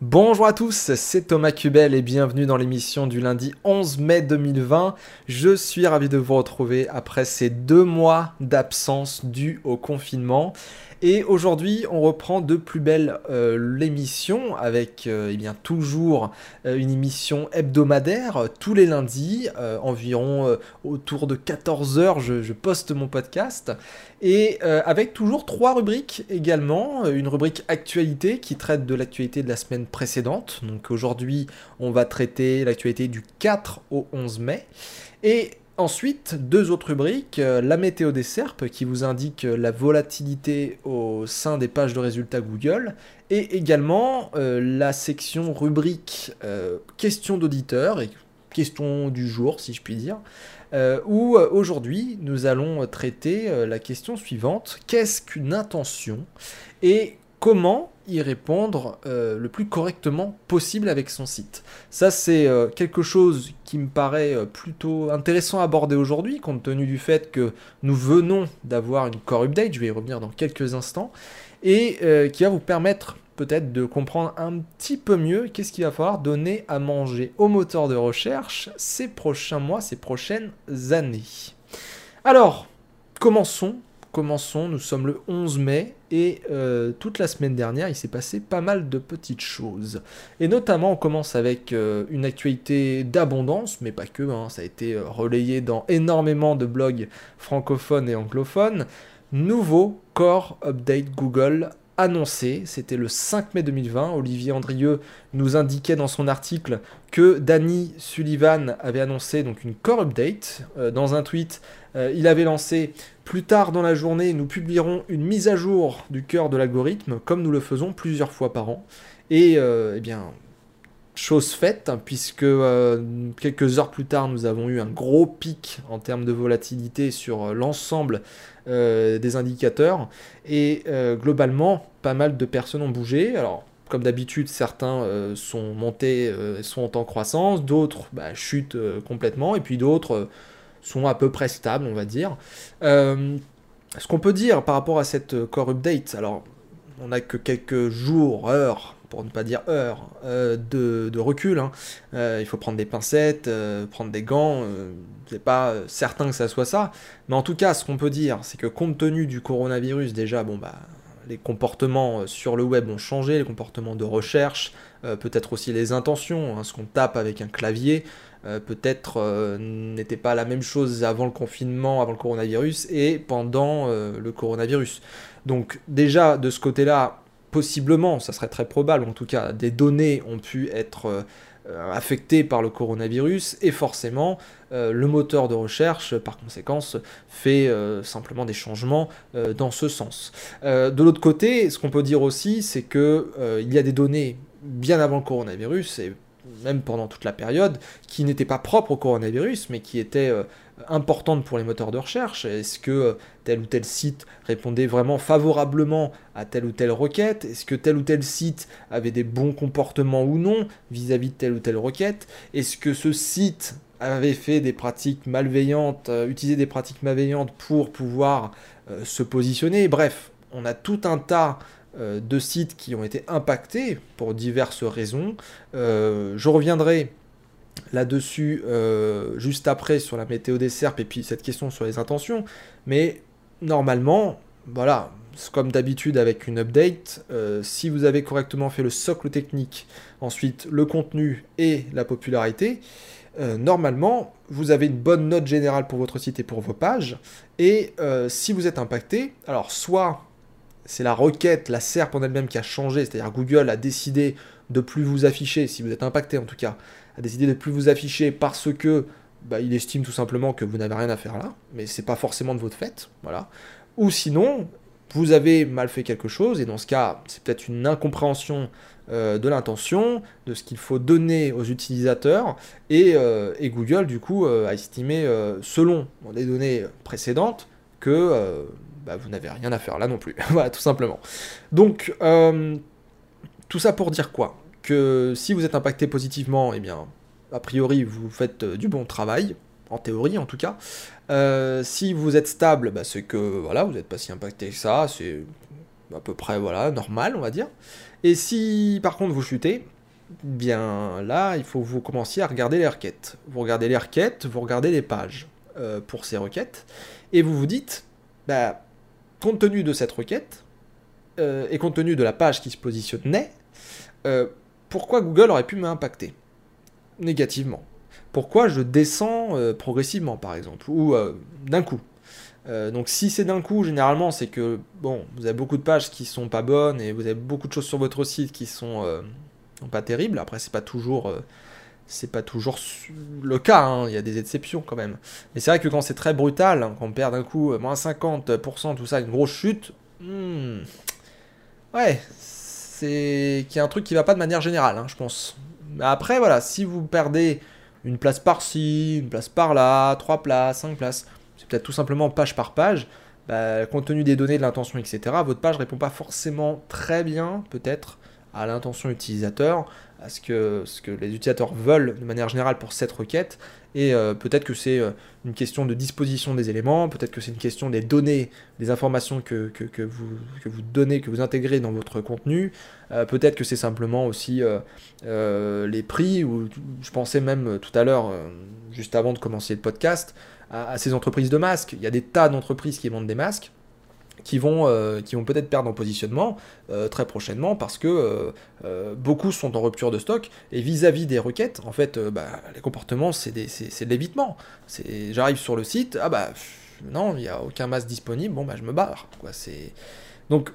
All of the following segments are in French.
Bonjour à tous, c'est Thomas Cubel et bienvenue dans l'émission du lundi 11 mai 2020. Je suis ravi de vous retrouver après ces deux mois d'absence due au confinement. Et aujourd'hui, on reprend de plus belle euh, l'émission avec euh, bien, toujours euh, une émission hebdomadaire tous les lundis, environ autour de 14h, je, je, poste mon podcast. Et avec toujours trois rubriques également. Une rubrique actualité qui traite de l'actualité de la semaine précédente. Donc aujourd'hui, on va traiter l'actualité du 4 au 11 mai. Et Ensuite, deux autres rubriques, euh, la météo des SERP qui vous indique la volatilité au sein des pages de résultats Google, et également euh, la section rubrique euh, questions d'auditeurs et questions du jour si je puis dire, où aujourd'hui nous allons traiter la question suivante, qu'est-ce qu'une intention? Et comment y répondre euh, le plus correctement possible avec son site. Ça c'est euh, quelque chose qui me paraît euh, plutôt intéressant à aborder aujourd'hui compte tenu du fait que nous venons d'avoir une core update, je vais y revenir dans quelques instants, et qui va vous permettre peut-être de comprendre un petit peu mieux qu'est-ce qu'il va falloir donner à manger au moteur de recherche ces prochains mois, ces prochaines années. Alors, commençons commençons, nous sommes le 11 mai et euh, toute la semaine dernière il s'est passé pas mal de petites choses. Et notamment on commence avec euh, une actualité d'abondance, mais pas que, hein, ça a été euh, relayé dans énormément de blogs francophones et anglophones. Nouveau Core Update Google annoncé, c'était le 5 mai 2020. Olivier Andrieux nous indiquait dans son article que Danny Sullivan avait annoncé donc une core update. dans un tweet, il avait lancé plus tard dans la journée, nous publierons une mise à jour du cœur de l'algorithme, comme nous le faisons plusieurs fois par an. Et euh, eh bien, chose faite, hein, puisque euh, quelques heures plus tard, nous avons eu un gros pic en termes de volatilité sur euh, l'ensemble des indicateurs. Et globalement, pas mal de personnes ont bougé. Alors, comme d'habitude, certains sont montés, sont en croissance, d'autres bah, chutent complètement, et puis d'autres sont à peu près stables, on va dire. Euh, ce qu'on peut dire par rapport à cette core update, alors on n'a que quelques jours, heures, pour ne pas dire heures, euh, de, recul. Hein. Euh, il faut prendre des pincettes, prendre des gants. c'est pas certain que ça soit ça. Mais en tout cas, ce qu'on peut dire, c'est que compte tenu du coronavirus, déjà, bon bah les comportements sur le web ont changé, les comportements de recherche, peut-être aussi les intentions, hein, ce qu'on tape avec un clavier, euh, peut-être euh, n'était pas la même chose avant le confinement, avant le coronavirus et pendant euh, le coronavirus. Donc déjà de ce côté-là, possiblement, ça serait très probable en tout cas, des données ont pu être affectées par le coronavirus et forcément le moteur de recherche par conséquent fait simplement des changements dans ce sens. de l'autre côté, ce qu'on peut dire aussi, c'est que il y a des données bien avant le coronavirus même pendant toute la période, qui n'était pas propre au coronavirus, mais qui était euh, importante pour les moteurs de recherche. Est-ce que euh, tel ou tel site répondait vraiment favorablement à telle ou telle requête? Est-ce que tel ou tel site avait des bons comportements ou non vis-à-vis de telle ou telle requête? Est-ce que ce site avait fait des pratiques malveillantes, euh, utilisé des pratiques malveillantes pour pouvoir se positionner? Bref, on a tout un tas euh, de sites qui ont été impactés pour diverses raisons. Euh, je reviendrai là-dessus euh, juste après sur la météo des SERP et puis cette question sur les intentions. Mais normalement, voilà, comme d'habitude avec une update, si vous avez correctement fait le socle technique, ensuite le contenu et la popularité, normalement, vous avez une bonne note générale pour votre site et pour vos pages. Et si vous êtes impacté, alors soit c'est la requête, la SERP en elle-même qui a changé, c'est-à-dire Google a décidé de plus vous afficher, si vous êtes impacté en tout cas, a décidé de plus vous afficher parce que bah, il estime tout simplement que vous n'avez rien à faire là, mais c'est pas forcément de votre fait, voilà. Ou sinon, vous avez mal fait quelque chose, et dans ce cas, c'est peut-être une incompréhension euh, de l'intention, de ce qu'il faut donner aux utilisateurs, et, euh, Google, du coup, euh, a estimé, selon les données précédentes, que bah, vous n'avez rien à faire là non plus. voilà, tout simplement. Donc, euh, tout ça pour dire quoi? Que si vous êtes impacté positivement, eh bien, a priori, vous faites euh, du bon travail, en théorie en tout cas. Euh, si vous êtes stable, bah, c'est que voilà, vous n'êtes pas si impacté que ça, c'est à peu près voilà, normal, on va dire. Et si par contre vous chutez, bien là, il faut que vous commenciez à regarder les requêtes. Vous regardez les requêtes, vous regardez les pages pour ces requêtes, et vous vous dites, bah, compte tenu de cette requête, euh, et compte tenu de la page qui se positionnait, euh, pourquoi Google aurait pu m'impacter négativement? Pourquoi je descends progressivement, par exemple, ou d'un coup? Donc si c'est d'un coup, généralement, c'est que bon, vous avez beaucoup de pages qui sont pas bonnes et vous avez beaucoup de choses sur votre site qui sont pas terribles. Après, c'est pas toujours, euh, c'est pas toujours le cas. Hein. Il y a des exceptions quand même. Mais c'est vrai que quand c'est très brutal, hein, quand on perd d'un coup euh, moins 50%, tout ça, une grosse chute, hmm, ouais, c'est qu'il y a un truc qui va pas de manière générale, hein, je pense. Mais après, voilà, si vous perdez une place par-ci, une place par-là, trois places, cinq places, c'est peut-être tout simplement page par page. Bah, compte tenu des données, de l'intention, etc., votre page répond pas forcément très bien, peut-être, à l'intention utilisateur, à ce que, ce que les utilisateurs veulent de manière générale pour cette requête. Et euh, peut-être que c'est euh, une question de disposition des éléments, peut-être que c'est une question des données, des informations que, vous, que vous donnez, que vous intégrez dans votre contenu. Euh, peut-être que c'est simplement aussi les prix, ou je pensais même tout à l'heure, juste avant de commencer le podcast, à ces entreprises de masques. Il y a des tas d'entreprises qui vendent des masques qui vont, euh, vont peut-être perdre en positionnement euh, très prochainement parce que euh, beaucoup sont en rupture de stock et vis-à-vis des requêtes, en fait, bah, les comportements, c'est de l'évitement. J'arrive sur le site, ah bah non, il n'y a aucun masque disponible, bon bah je me barre. Quoi. Donc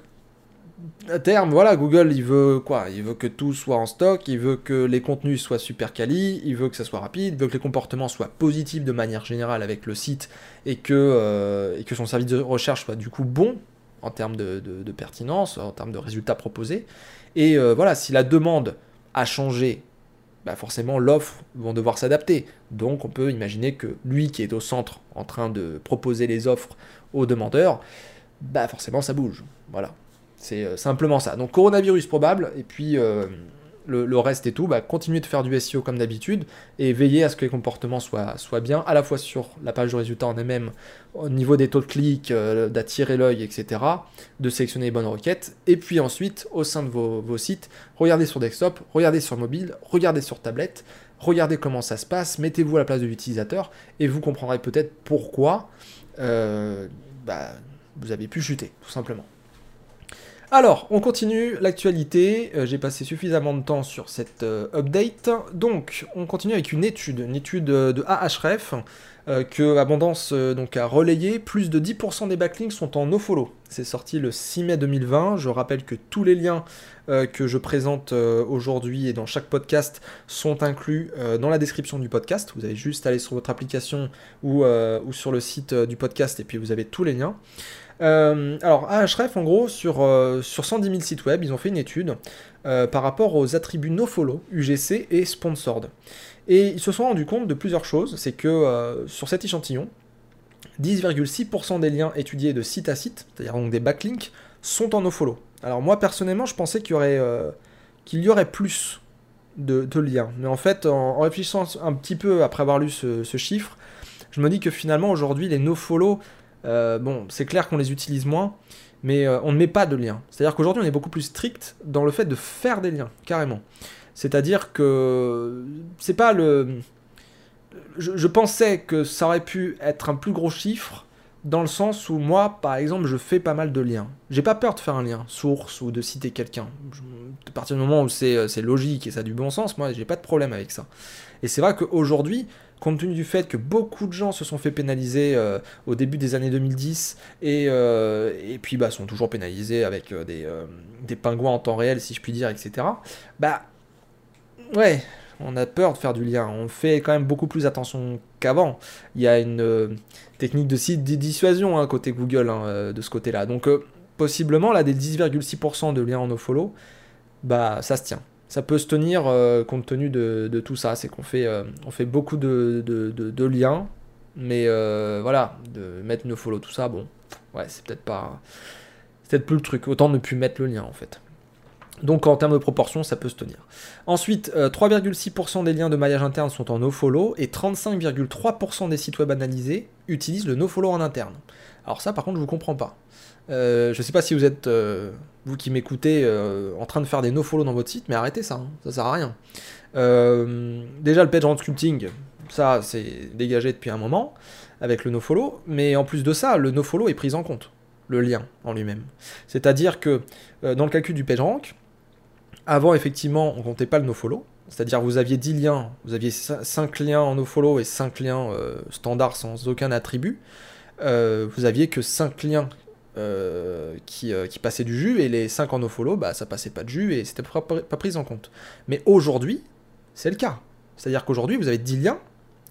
à terme, voilà, Google, il veut quoi? Il veut que tout soit en stock, il veut que les contenus soient super quali, il veut que ça soit rapide, il veut que les comportements soient positifs de manière générale avec le site et que, euh, et que son service de recherche soit du coup bon en termes de, pertinence, en termes de résultats proposés. Et euh, voilà, si la demande a changé, bah forcément l'offre vont devoir s'adapter. Donc on peut imaginer que lui qui est au centre en train de proposer les offres aux demandeurs, bah forcément ça bouge. Voilà. C'est euh, simplement ça. Donc coronavirus probable, et puis euh, le, reste et tout, bah, continuez de faire du SEO comme d'habitude, et veillez à ce que les comportements soient, bien, à la fois sur la page de résultats en elle-même, au niveau des taux de clic, euh, d'attirer l'œil, etc., de sélectionner les bonnes requêtes, et puis ensuite, au sein de vos, vos sites, regardez sur desktop, regardez sur mobile, regardez sur tablette, regardez comment ça se passe, mettez-vous à la place de l'utilisateur, et vous comprendrez peut-être pourquoi bah, vous avez pu chuter, tout simplement. Alors, on continue l'actualité. Euh, j'ai passé suffisamment de temps sur cette euh, update. Donc, on continue avec une étude, une étude euh, de Ahref que Abondance donc, a relayé. Plus de 10% des backlinks sont en nofollow. C'est sorti le 6 mai 2020. Je rappelle que tous les liens que je présente aujourd'hui et dans chaque podcast sont inclus dans la description du podcast. Vous avez juste aller sur votre application ou sur le site du podcast et puis vous avez tous les liens. Euh, alors, Ahref, en gros, sur, euh, sur 110 000 sites web, ils ont fait une étude euh, par rapport aux attributs nofollow, UGC et sponsored. Et ils se sont rendus compte de plusieurs choses. C'est que sur cet échantillon, 10,6% des liens étudiés de site à site, c'est-à-dire donc des backlinks, sont en nofollow. Alors moi personnellement, je pensais qu'il y aurait, qu'il y aurait plus de, liens. Mais en fait, en, réfléchissant un petit peu après avoir lu ce chiffre, je me dis que finalement aujourd'hui les nofollow euh, bon, c'est clair qu'on les utilise moins, mais euh, on ne met pas de liens. C'est-à-dire qu'aujourd'hui, on est beaucoup plus strict dans le fait de faire des liens, carrément. C'est-à-dire que c'est pas le. Je, pensais que ça aurait pu être un plus gros chiffre dans le sens où moi, par exemple, je fais pas mal de liens. J'ai pas peur de faire un lien, source ou de citer quelqu'un. À partir du moment où c'est logique et ça a du bon sens, moi, j'ai pas de problème avec ça. Et c'est vrai qu'aujourd'hui, compte tenu du fait que beaucoup de gens se sont fait pénaliser euh, au début des années 2010 et, euh, et puis bah, sont toujours pénalisés avec euh, des, pingouins en temps réel, si je puis dire, etc. Bah, ouais, on a peur de faire du lien. On fait quand même beaucoup plus attention qu'avant. Il y a une technique de site de dissuasion hein, côté Google hein, de ce côté-là. Donc, possiblement, là, des 10,6% de liens en nofollow, bah, ça se tient ça peut se tenir euh, compte tenu de, tout ça. C'est qu'on fait, euh, fait beaucoup de, liens, mais euh, voilà, de mettre nos follow, tout ça, bon, ouais, c'est peut-être pas. C'est peut-être plus le truc. Autant ne plus mettre le lien en fait. Donc en termes de proportion, ça peut se tenir. Ensuite, 3,6% des liens de maillage interne sont en nofollow et 35,3% des sites web analysés utilisent le nofollow en interne. Alors ça, par contre, je vous comprends pas. Euh, je sais pas si vous êtes, euh, vous qui m'écoutez, euh, en train de faire des nofollow dans votre site, mais arrêtez ça, hein, ça sert à rien. déjà, le page rank sculpting, ça, c'est dégagé depuis un moment avec le nofollow, mais en plus de ça, le nofollow est pris en compte, le lien en lui-même. C'est-à-dire que dans le calcul du page rank, avant, effectivement, on comptait pas le nofollow, c'est-à-dire vous aviez 10 liens, vous aviez 5 liens en nofollow et 5 liens standards sans aucun attribut. vous aviez que 5 liens euh, qui, euh, passaient du jus, et les 5 en nofollow, bah, ça passait pas de jus, et c'était pas, pas pris en compte. Mais aujourd'hui, c'est le cas. C'est-à-dire qu'aujourd'hui, vous avez 10 liens,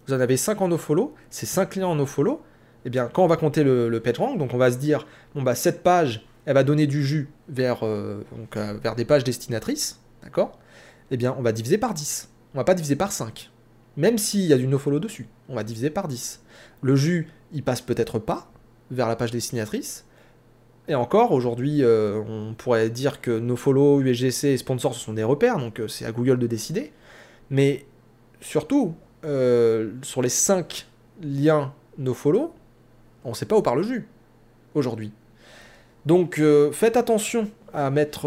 vous en avez 5 en nofollow, ces 5 liens en nofollow, eh bien quand on va compter le, le PageRank, donc on va se dire, bon bah cette page, elle va donner du jus vers, euh, donc, vers des pages destinatrices, d'accord? Eh bien on va diviser par 10. On va pas diviser par 5. Même s'il y a du nofollow dessus, on va diviser par 10. Le jus, il passe peut-être pas vers la page destinatrice, et encore, aujourd'hui, euh, on pourrait dire que nos follow, USGC et sponsors, ce sont des repères, donc euh, c'est à Google de décider. Mais surtout, euh, sur les 5 liens follow, on ne sait pas où part le jus, aujourd'hui. Donc faites attention à mettre,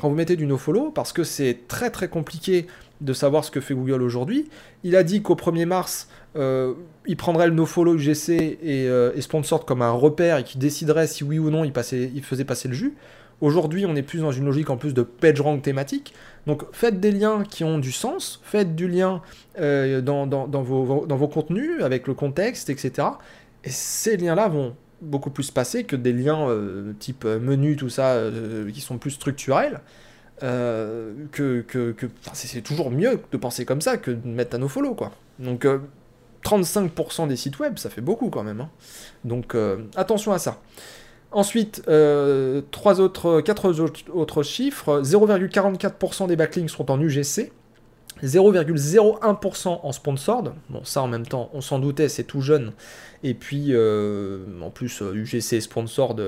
quand vous mettez du nofollow, parce que c'est très très compliqué de savoir ce que fait Google aujourd'hui. Il a dit qu'au 1er mars, euh, il prendrait le nofollow UGC et, euh, et comme un repère et qui déciderait si oui ou non il, passait, il faisait passer le jus. Aujourd'hui, on est plus dans une logique en plus de page rank thématique. Donc faites des liens qui ont du sens, faites du lien euh, dans, vos, dans vos contenus avec le contexte, etc. Et ces liens-là vont beaucoup plus passer que des liens type menu, tout ça, qui sont plus structurels. que, que, c'est toujours mieux de penser comme ça que de mettre un nofollow quoi. Donc 35% des sites web, ça fait beaucoup quand même. Hein. Donc euh, attention à ça. Ensuite, euh, trois autres, quatre autres chiffres. 0,44% des backlinks sont en UGC. 0,01% en sponsored. Bon, ça en même temps, on s'en doutait, c'est tout jeune. Et puis, euh, en plus, UGC sponsored,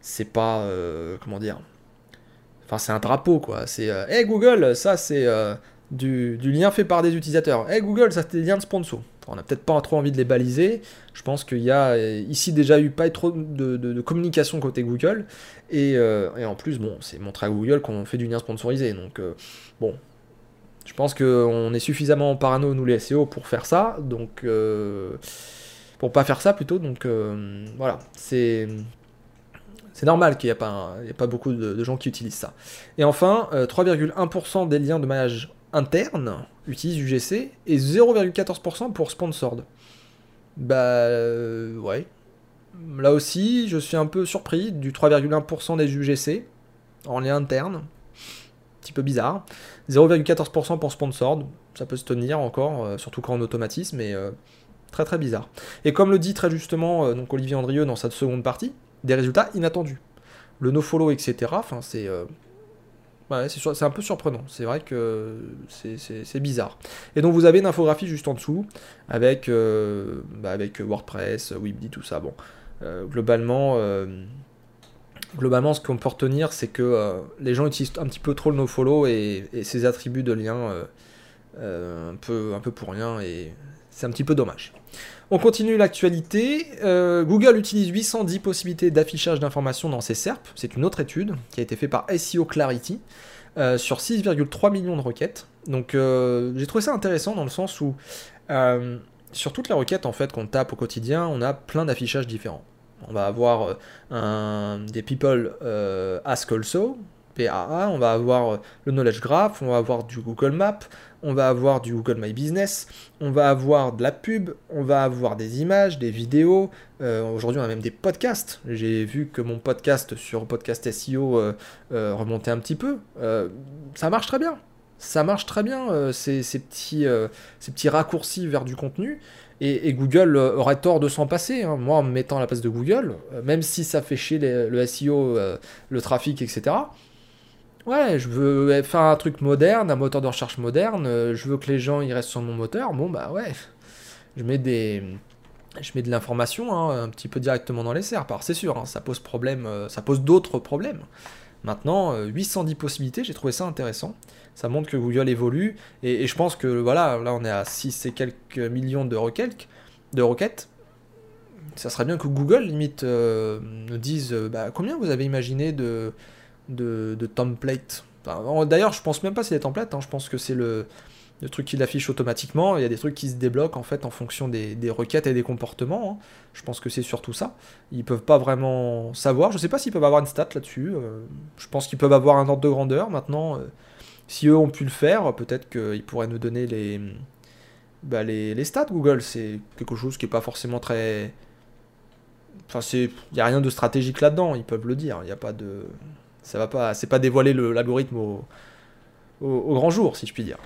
c'est pas. comment dire Enfin, c'est un drapeau, quoi. C'est. hey Google, ça c'est du, lien fait par des utilisateurs. Hey Google, ça c'est des liens de sponsor. On n'a peut-être pas trop envie de les baliser. Je pense qu'il y a euh, ici déjà eu pas trop de, communication côté Google. Euh, et, en plus, bon, c'est montrer à Google qu'on fait du lien sponsorisé. Donc, euh, bon, je pense qu'on est suffisamment parano, nous les SEO, pour faire ça. Donc, pour pas faire ça plutôt. Donc, voilà, c'est. Normal qu'il n'y ait, pas, beaucoup de, gens qui utilisent ça. Et enfin, 3,1% des liens de maillage interne utilise UGC et 0,14% pour sponsored. Bah euh, ouais. Là aussi, je suis un peu surpris du 3,1% des UGC en lien interne. Un petit peu bizarre. 0,14% pour sponsored, ça peut se tenir encore, euh, surtout quand on automatise, mais euh, très très bizarre. Et comme le dit très justement donc Olivier Andrieux dans sa seconde partie, des résultats inattendus. Le nofollow, etc. Enfin, c'est c'est un peu surprenant. C'est vrai que c'est bizarre. Et donc vous avez une infographie juste en dessous avec, euh, bah, avec WordPress, Weebly, tout ça. Bon, euh, globalement, euh, globalement, ce qu'on peut retenir, c'est que les gens utilisent un petit peu trop le nofollow et, et ses attributs de lien un, peu, un peu pour rien et c'est un petit peu dommage. On continue l'actualité. Euh, Google utilise 810 possibilités d'affichage d'informations dans ses SERP. C'est une autre étude qui a été faite par SEO Clarity euh, sur 6,3 millions de requêtes. Donc euh, j'ai trouvé ça intéressant dans le sens où sur toutes les requêtes en fait qu'on tape au quotidien, on a plein d'affichages différents. On va avoir des people ask also, On va avoir le knowledge graph, on va avoir du Google Map, on va avoir du Google My Business, on va avoir de la pub, on va avoir des images, des vidéos. Euh, aujourd'hui, on a même des podcasts. J'ai vu que mon podcast sur Podcast SEO euh, euh, remontait un petit peu. ça marche très bien. Ça marche très bien, ces, petits, ces petits raccourcis vers du contenu. Et, Google aurait tort de s'en passer. Hein. Moi, en me mettant à la place de Google, même si ça fait chier le SEO, le trafic, etc., Ouais, je veux faire un truc moderne, un moteur de recherche moderne, euh, je veux que les gens ils restent sur mon moteur, bon bah ouais, je mets des... Je mets de l'information hein, un petit peu directement dans les SERP, alors c'est sûr, hein, ça pose problème, euh, ça pose d'autres problèmes. Maintenant, 810 euh, possibilités, j'ai trouvé ça intéressant. Ça montre que Google évolue, et, je pense que voilà, là on est à 6 et quelques millions de requêtes, de requêtes ça serait bien que Google, limite, nous dise bah, combien vous avez imaginé de, de. Enfin, D'ailleurs, je pense même pas c'est des templates, hein, je pense que c'est le, truc qui l'affiche automatiquement. Il y a des trucs qui se débloquent en fait en fonction des, requêtes et des comportements. hein. Je pense que c'est surtout ça. Ils peuvent pas vraiment savoir. Je sais pas s'ils peuvent avoir une stat là-dessus. euh, je pense qu'ils peuvent avoir un ordre de grandeur. Maintenant, euh, si eux ont pu le faire, peut-être qu'ils pourraient nous donner les, bah, les, stats. Google, c'est quelque chose qui est pas forcément très. Enfin, il y a rien de stratégique là-dedans. Ils peuvent le dire. Il y a pas de, ça va pas, c'est pas dévoiler le- l'algorithme au, grand jour, si je puis dire.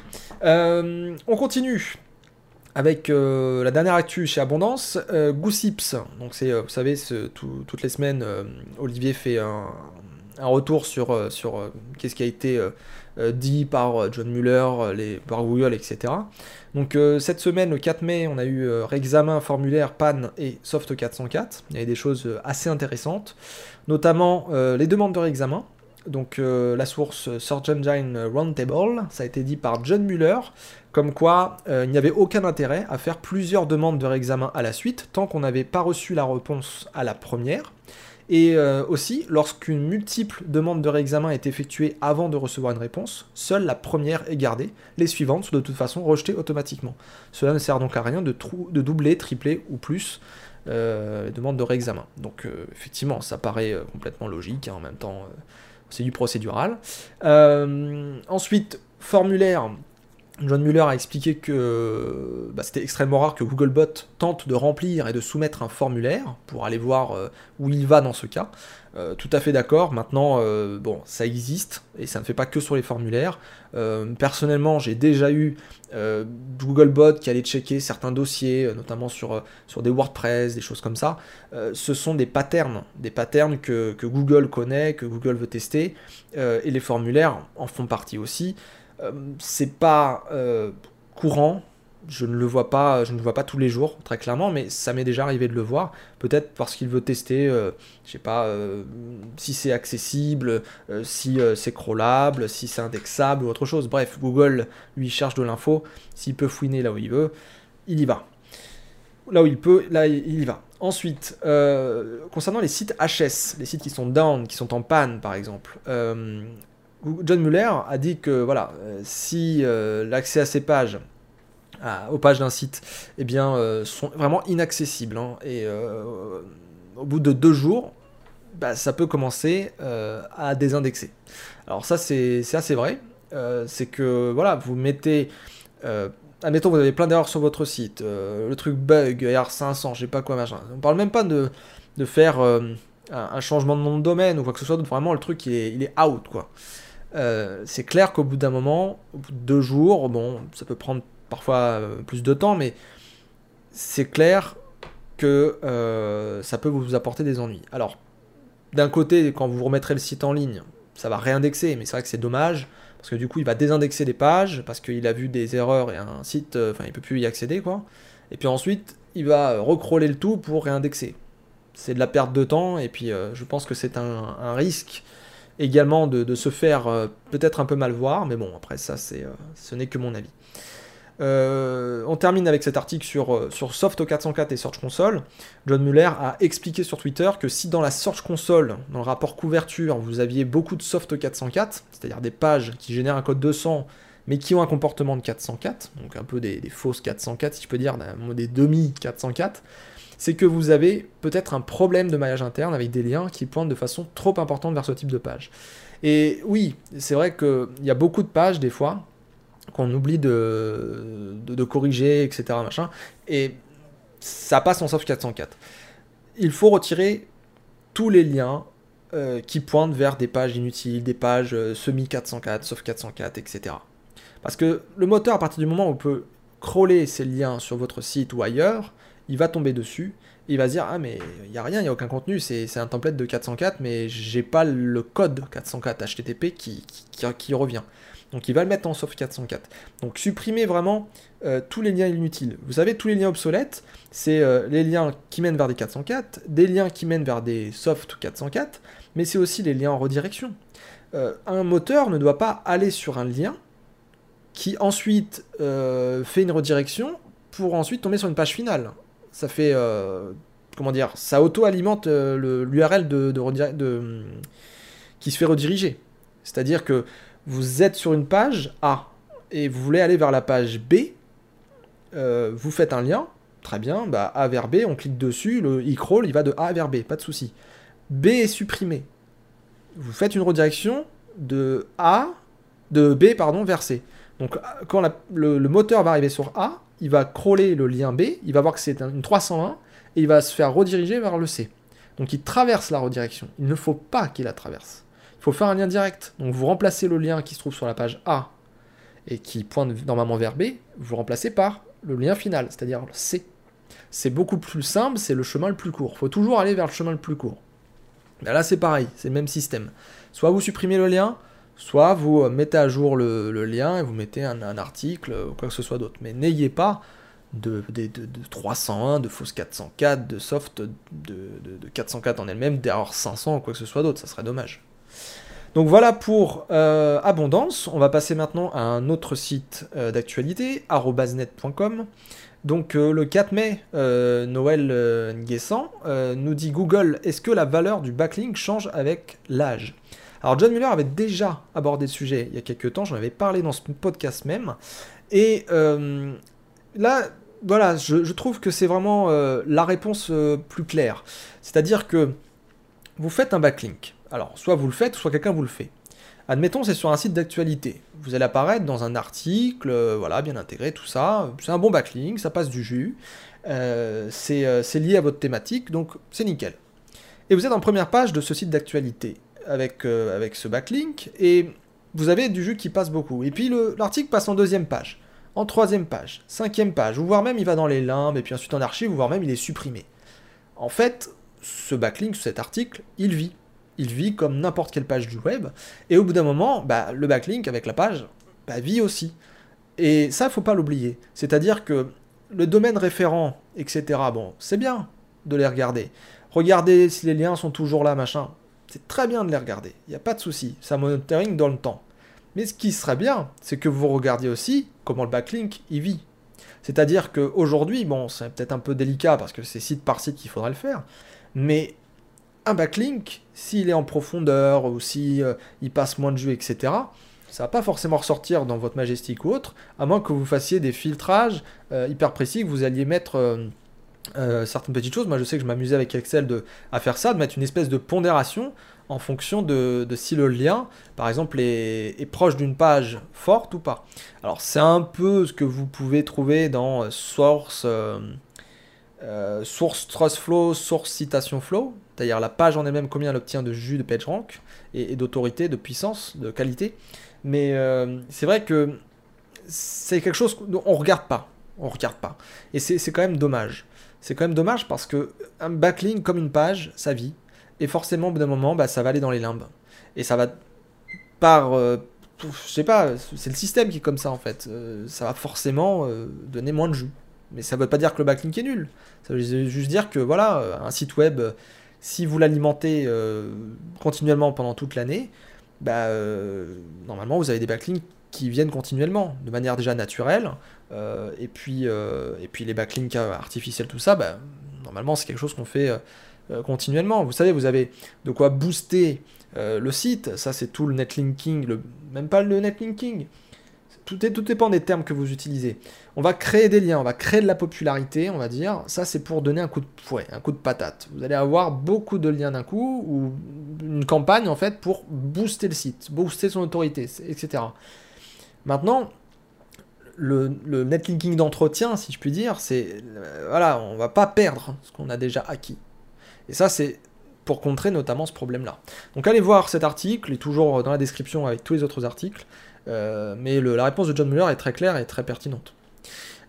Euh, on continue avec euh, la dernière actu chez Abondance, euh. Donc c'est, euh, vous savez, toutes les semaines, Olivier fait un, un retour sur, sur qu'est-ce qui a été dit par euh, John Mueller, euh, les, par Google, etc. Donc euh, cette semaine, le 4 mai, on a eu euh, réexamen formulaire PAN et Soft 404. Il y avait des choses euh, assez intéressantes, notamment euh, les demandes de réexamen. Donc euh, la source euh, Search Engine Roundtable, ça a été dit par John Mueller, comme quoi euh, il n'y avait aucun intérêt à faire plusieurs demandes de réexamen à la suite tant qu'on n'avait pas reçu la réponse à la première. Et euh, aussi, lorsqu'une multiple demande de réexamen est effectuée avant de recevoir une réponse, seule la première est gardée, les suivantes sont de toute façon rejetées automatiquement. Cela ne sert donc à rien de, doubler, tripler ou plus euh, les demandes de réexamen. Donc euh, effectivement, ça paraît complètement logique, hein, en même temps c'est du procédural. Ensuite, formulaire. John Mueller a expliqué que bah, c'était extrêmement rare que Googlebot tente de remplir et de soumettre un formulaire pour aller voir euh, où il va dans ce cas. Euh, tout à fait d'accord. Maintenant, euh, bon, ça existe et ça ne fait pas que sur les formulaires. Personnellement, j'ai déjà eu Googlebot qui allait checker certains dossiers, notamment sur, des WordPress, des choses comme ça. Ce sont des patterns, des patterns que, Google connaît, que Google veut tester, et les formulaires en font partie aussi. Euh, c'est pas euh, courant, je ne le vois pas, je ne le vois pas tous les jours, très clairement, mais ça m'est déjà arrivé de le voir. Peut-être parce qu'il veut tester, euh, je sais pas, si c'est accessible, si c'est crawlable, si c'est indexable ou autre chose. Bref, Google lui cherche de l'info. S'il peut fouiner là où il veut, il y va. Là où il peut, là il y va. Ensuite, concernant les sites HS, les sites qui sont down, qui sont en panne par exemple, John Mueller a dit que voilà, euh, si euh, l'accès à ces pages, aux pages d'un site, eh bien, euh, sont vraiment inaccessibles, hein, et au bout de deux jours, bah, ça peut commencer à désindexer. Alors ça, c'est assez vrai. C'est que voilà, vous mettez, admettons, vous avez plein d'erreurs sur votre site, le truc bug, AR500, je sais pas quoi machin. On parle même pas de, de faire un, un changement de nom de domaine ou quoi que ce soit. Vraiment, le truc il est, il est out quoi. Euh, c'est clair qu'au bout d'un moment, au bout de deux jours, bon, ça peut prendre parfois euh, plus de temps, mais c'est clair que euh, ça peut vous apporter des ennuis. Alors, d'un côté, quand vous remettrez le site en ligne, ça va réindexer, mais c'est vrai que c'est dommage, parce que du coup, il va désindexer des pages, parce qu'il a vu des erreurs et un site, enfin, il peut plus y accéder, quoi. Et puis ensuite, il va recrawler le tout pour réindexer. C'est de la perte de temps, et puis je pense que c'est un risque également de, se faire euh, peut-être un peu mal voir, mais bon, après ça, c'est, euh, ce n'est que mon avis. Euh, on termine avec cet article sur, sur Soft 404 et Search Console. John Mueller a expliqué sur Twitter que si dans la Search Console, dans le rapport couverture, vous aviez beaucoup de Soft 404, c'est-à-dire des pages qui génèrent un code 200 mais qui ont un comportement de 404, donc un peu des, des fausses 404 si je peux dire, des demi 404, c'est que vous avez peut-être un problème de maillage interne avec des liens qui pointent de façon trop importante vers ce type de page. Et oui, c'est vrai qu'il y a beaucoup de pages des fois qu'on oublie de, corriger, etc. Machin, et ça passe en soft 404. Il faut retirer tous les liens euh, qui pointent vers des pages inutiles, des pages euh, semi 404, soft 404, etc. Parce que le moteur, à partir du moment où on peut crawler ces liens sur votre site ou ailleurs, il va tomber dessus, il va se dire ah mais il n'y a rien, il n'y a aucun contenu, c'est un template de 404, mais j'ai pas le code 404 HTTP qui, qui, revient. Donc il va le mettre en soft 404. Donc supprimez vraiment euh, tous les liens inutiles. Vous savez, tous les liens obsolètes, c'est euh, les liens qui mènent vers des 404, des liens qui mènent vers des soft 404, mais c'est aussi les liens en redirection. Euh, un moteur ne doit pas aller sur un lien qui ensuite fait une redirection pour ensuite tomber sur une page finale. Ça fait comment dire, ça auto-alimente l'URL de, qui se fait rediriger. C'est-à-dire que vous êtes sur une page A et vous voulez aller vers la page B, vous faites un lien, très bien, bah A vers B, on clique dessus, le e-crawl il va de A vers B, pas de souci. B est supprimé. Vous faites une redirection de A, de B pardon, vers C. Donc quand le, moteur va arriver sur A, il va crawler le lien B, il va voir que c'est une 301 et il va se faire rediriger vers le C. Donc il traverse la redirection. Il ne faut pas qu'il la traverse. Il faut faire un lien direct. Donc vous remplacez le lien qui se trouve sur la page A et qui pointe normalement vers B, vous remplacez par le lien final, c'est-à-dire C. C'est beaucoup plus simple, c'est le chemin le plus court. Il faut toujours aller vers le chemin le plus court. Mais là c'est pareil, c'est le même système. Soit vous supprimez le lien, soit vous euh, mettez à jour le, lien et vous mettez un, article ou quoi que ce soit d'autre. Mais n'ayez pas de, 301, de fausse 404, de soft de, 404 en elle-même, d'erreur 500 ou quoi que ce soit d'autre, ça serait dommage. Donc voilà pour euh, Abondance. On va passer maintenant à un autre site euh, d'actualité, arrobasnet.com. Donc le 4 mai, Noël Nguessan nous dit Google, est-ce que la valeur du backlink change avec l'âge? Alors John Muller avait déjà abordé le sujet il y a quelques temps, j'en avais parlé dans ce podcast même. Et euh, là, voilà, je, trouve que c'est vraiment euh, la réponse euh, plus claire. C'est-à-dire que vous faites un backlink. Alors, soit vous le faites, soit quelqu'un vous le fait. Admettons, c'est sur un site d'actualité. Vous allez apparaître dans un article, voilà, bien intégré, tout ça. C'est un bon backlink, ça passe du jus. c'est lié à votre thématique, donc c'est nickel. Et vous êtes en première page de ce site d'actualité avec, euh, avec ce backlink, et vous avez du jus qui passe beaucoup. Et puis l'article passe en deuxième page, en troisième page, cinquième page, ou voire même il va dans les limbes, et puis ensuite en archive, ou voire même il est supprimé. En fait, ce backlink, cet article, il vit. Il vit comme n'importe quelle page du web, et au bout d'un moment, bah, le backlink avec la page bah, vit aussi. Et ça, faut pas l'oublier. C'est-à-dire que le domaine référent, etc., bon, c'est bien de les regarder. Regardez si les liens sont toujours là, machin. C'est très bien de les regarder, il n'y a pas de souci, ça monitoring dans le temps. Mais ce qui serait bien, c'est que vous regardiez aussi comment le backlink y vit. C'est-à-dire qu'aujourd'hui, bon, c'est peut-être un peu délicat parce que c'est site par site qu'il faudrait le faire, mais un backlink, s'il est en profondeur ou si euh, passe moins de jus, etc., ça va pas forcément ressortir dans votre Majestic ou autre, à moins que vous fassiez des filtrages euh, hyper précis, que vous alliez mettre euh, euh, certaines petites choses. Moi, je sais que je m'amusais avec Excel de, à faire ça, de mettre une espèce de pondération en fonction de, si le lien, par exemple, est, proche d'une page forte ou pas. Alors, c'est un peu ce que vous pouvez trouver dans euh, Source, euh, Source Trust Flow, Source Citation Flow, c'est-à-dire la page en elle-même, combien elle obtient de jus, de PageRank, et, et d'autorité, de puissance, de qualité. Mais c'est vrai que c'est quelque chose qu'on regarde pas. On regarde pas. Et c'est quand même dommage c'est quand même dommage parce que un backlink comme une page, ça vit. Et forcément, au bout d'un moment, bah, ça va aller dans les limbes. Et ça va par. Euh, je sais pas, c'est le système qui est comme ça en fait. Euh, ça va forcément euh, donner moins de jus. Mais ça veut pas dire que le backlink est nul. Ça veut juste dire que voilà, un site web, si vous l'alimentez continuellement pendant toute l'année, bah, normalement vous avez des backlinks qui viennent continuellement, de manière déjà naturelle. Euh, et, puis, euh, et puis les backlinks artificiels, tout ça, bah, normalement c'est quelque chose qu'on fait euh, continuellement. Vous savez, vous avez de quoi booster le site, ça c'est tout le netlinking, le, même pas le netlinking. Tout, est, tout dépend des termes que vous utilisez. On va créer des liens, on va créer de la popularité, on va dire. Ça, c'est pour donner un coup de fouet, un coup de patate. Vous allez avoir beaucoup de liens d'un coup, ou une campagne, en fait, pour booster le site, booster son autorité, etc. Maintenant, le, netlinking d'entretien, si je puis dire, c'est euh, voilà, on va pas perdre ce qu'on a déjà acquis. Et ça, c'est pour contrer notamment ce problème-là. Donc allez voir cet article, il est toujours dans la description avec tous les autres articles, euh, mais la réponse de John Muller est très claire et très pertinente.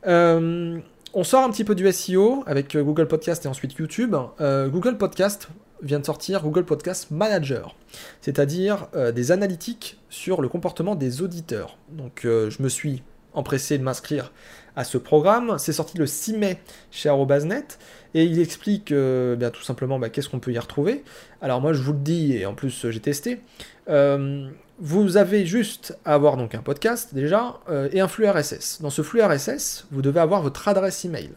Euh, on sort un petit peu du SEO avec Google Podcast et ensuite YouTube. Google Podcast vient de sortir Google Podcast Manager, c'est-à-dire des analytiques sur le comportement des auditeurs. Donc je me suis empressé de m'inscrire à ce programme. C'est sorti le 6 mai chez Arrobasnet et il explique euh, bien tout simplement bah, qu'est-ce qu'on peut y retrouver. Alors moi je vous le dis et en plus j'ai testé. Euh, vous avez juste à avoir donc un podcast déjà euh, et un flux RSS. Dans ce flux RSS, vous devez avoir votre adresse email.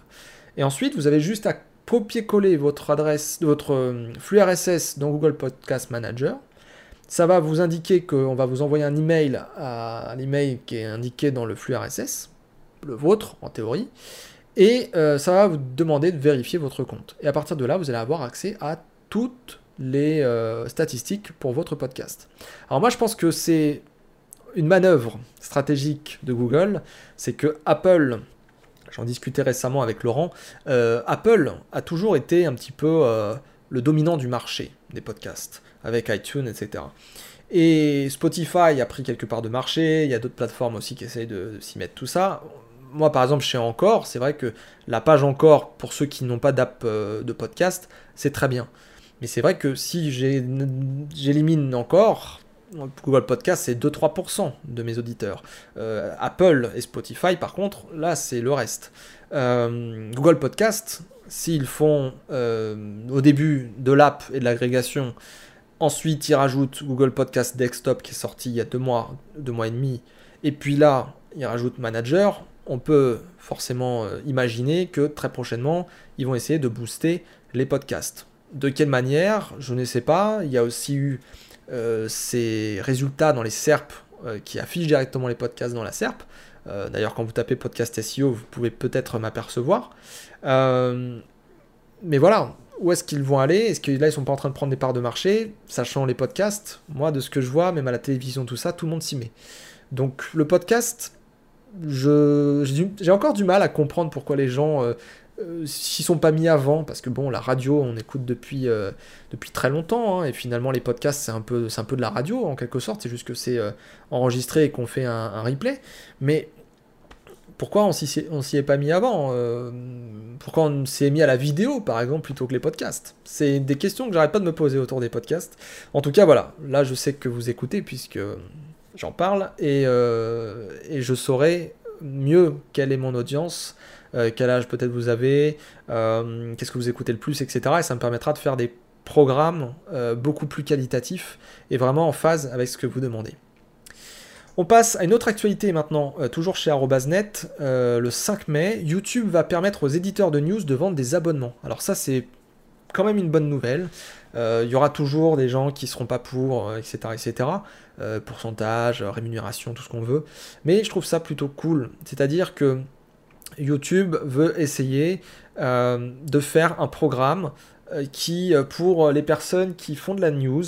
Et ensuite, vous avez juste à copier-coller votre adresse, votre euh, flux RSS dans Google Podcast Manager. Ça va vous indiquer qu'on va vous envoyer un email à, l'email qui est indiqué dans le flux RSS, le vôtre en théorie, et euh, ça va vous demander de vérifier votre compte. Et à partir de là, vous allez avoir accès à toutes les euh, statistiques pour votre podcast. Alors moi, je pense que c'est une manœuvre stratégique de Google, c'est que Apple, j'en discutais récemment avec Laurent, euh, Apple a toujours été un petit peu euh, le dominant du marché des podcasts, avec iTunes, etc. Et Spotify a pris quelque part de marché, il y a d'autres plateformes aussi qui essayent de, s'y mettre tout ça. Moi, par exemple, chez Encore, c'est vrai que la page Encore, pour ceux qui n'ont pas d'app euh, de podcast, c'est très bien. Mais c'est vrai que si j'élimine encore, Google Podcast, c'est 2-3% de mes auditeurs. Euh, Apple et Spotify, par contre, là, c'est le reste. Euh, Google Podcast, s'ils font euh, au début de l'app et de l'agrégation, ensuite ils rajoutent Google Podcast Desktop qui est sorti il y a deux mois, deux mois et demi, et puis là, ils rajoutent Manager, on peut forcément imaginer que très prochainement, ils vont essayer de booster les podcasts. De quelle manière? Je ne sais pas. Il y a aussi eu euh, ces résultats dans les SERP euh, qui affichent directement les podcasts dans la SERP. Euh, d'ailleurs, quand vous tapez podcast SEO, vous pouvez peut-être m'apercevoir. mais voilà, où est-ce qu'ils vont aller? Est-ce que là, ils sont pas en train de prendre des parts de marché? Sachant les podcasts, moi, de ce que je vois, même à la télévision, tout ça, tout le monde s'y met. Donc, le podcast, j'ai encore du mal à comprendre pourquoi les gens s'ils sont pas mis avant, parce que bon, la radio, on écoute depuis, euh, depuis très longtemps, hein, et finalement les podcasts, c'est un, peu, un peu de la radio en quelque sorte, c'est juste que c'est euh, enregistré et qu'on fait un, replay. Mais pourquoi on s'y est pas mis avant Pourquoi on s'est mis à la vidéo, par exemple, plutôt que les podcasts? C'est des questions que j'arrête pas de me poser autour des podcasts. En tout cas, voilà, là je sais que vous écoutez puisque j'en parle, et, et je saurai mieux quelle est mon audience euh, quel âge peut-être vous avez, euh, qu'est-ce que vous écoutez le plus, etc. Et ça me permettra de faire des programmes euh, beaucoup plus qualitatifs et vraiment en phase avec ce que vous demandez. On passe à une autre actualité maintenant, toujours chez Arrobasnet. le 5 mai, YouTube va permettre aux éditeurs de news de vendre des abonnements. Alors ça, c'est quand même une bonne nouvelle. Il y aura toujours des gens qui seront pas pour, etc. etc. pourcentage, rémunération, tout ce qu'on veut. Mais je trouve ça plutôt cool. C'est-à-dire que YouTube veut essayer euh, de faire un programme euh, qui, euh, pour les personnes qui font de la news,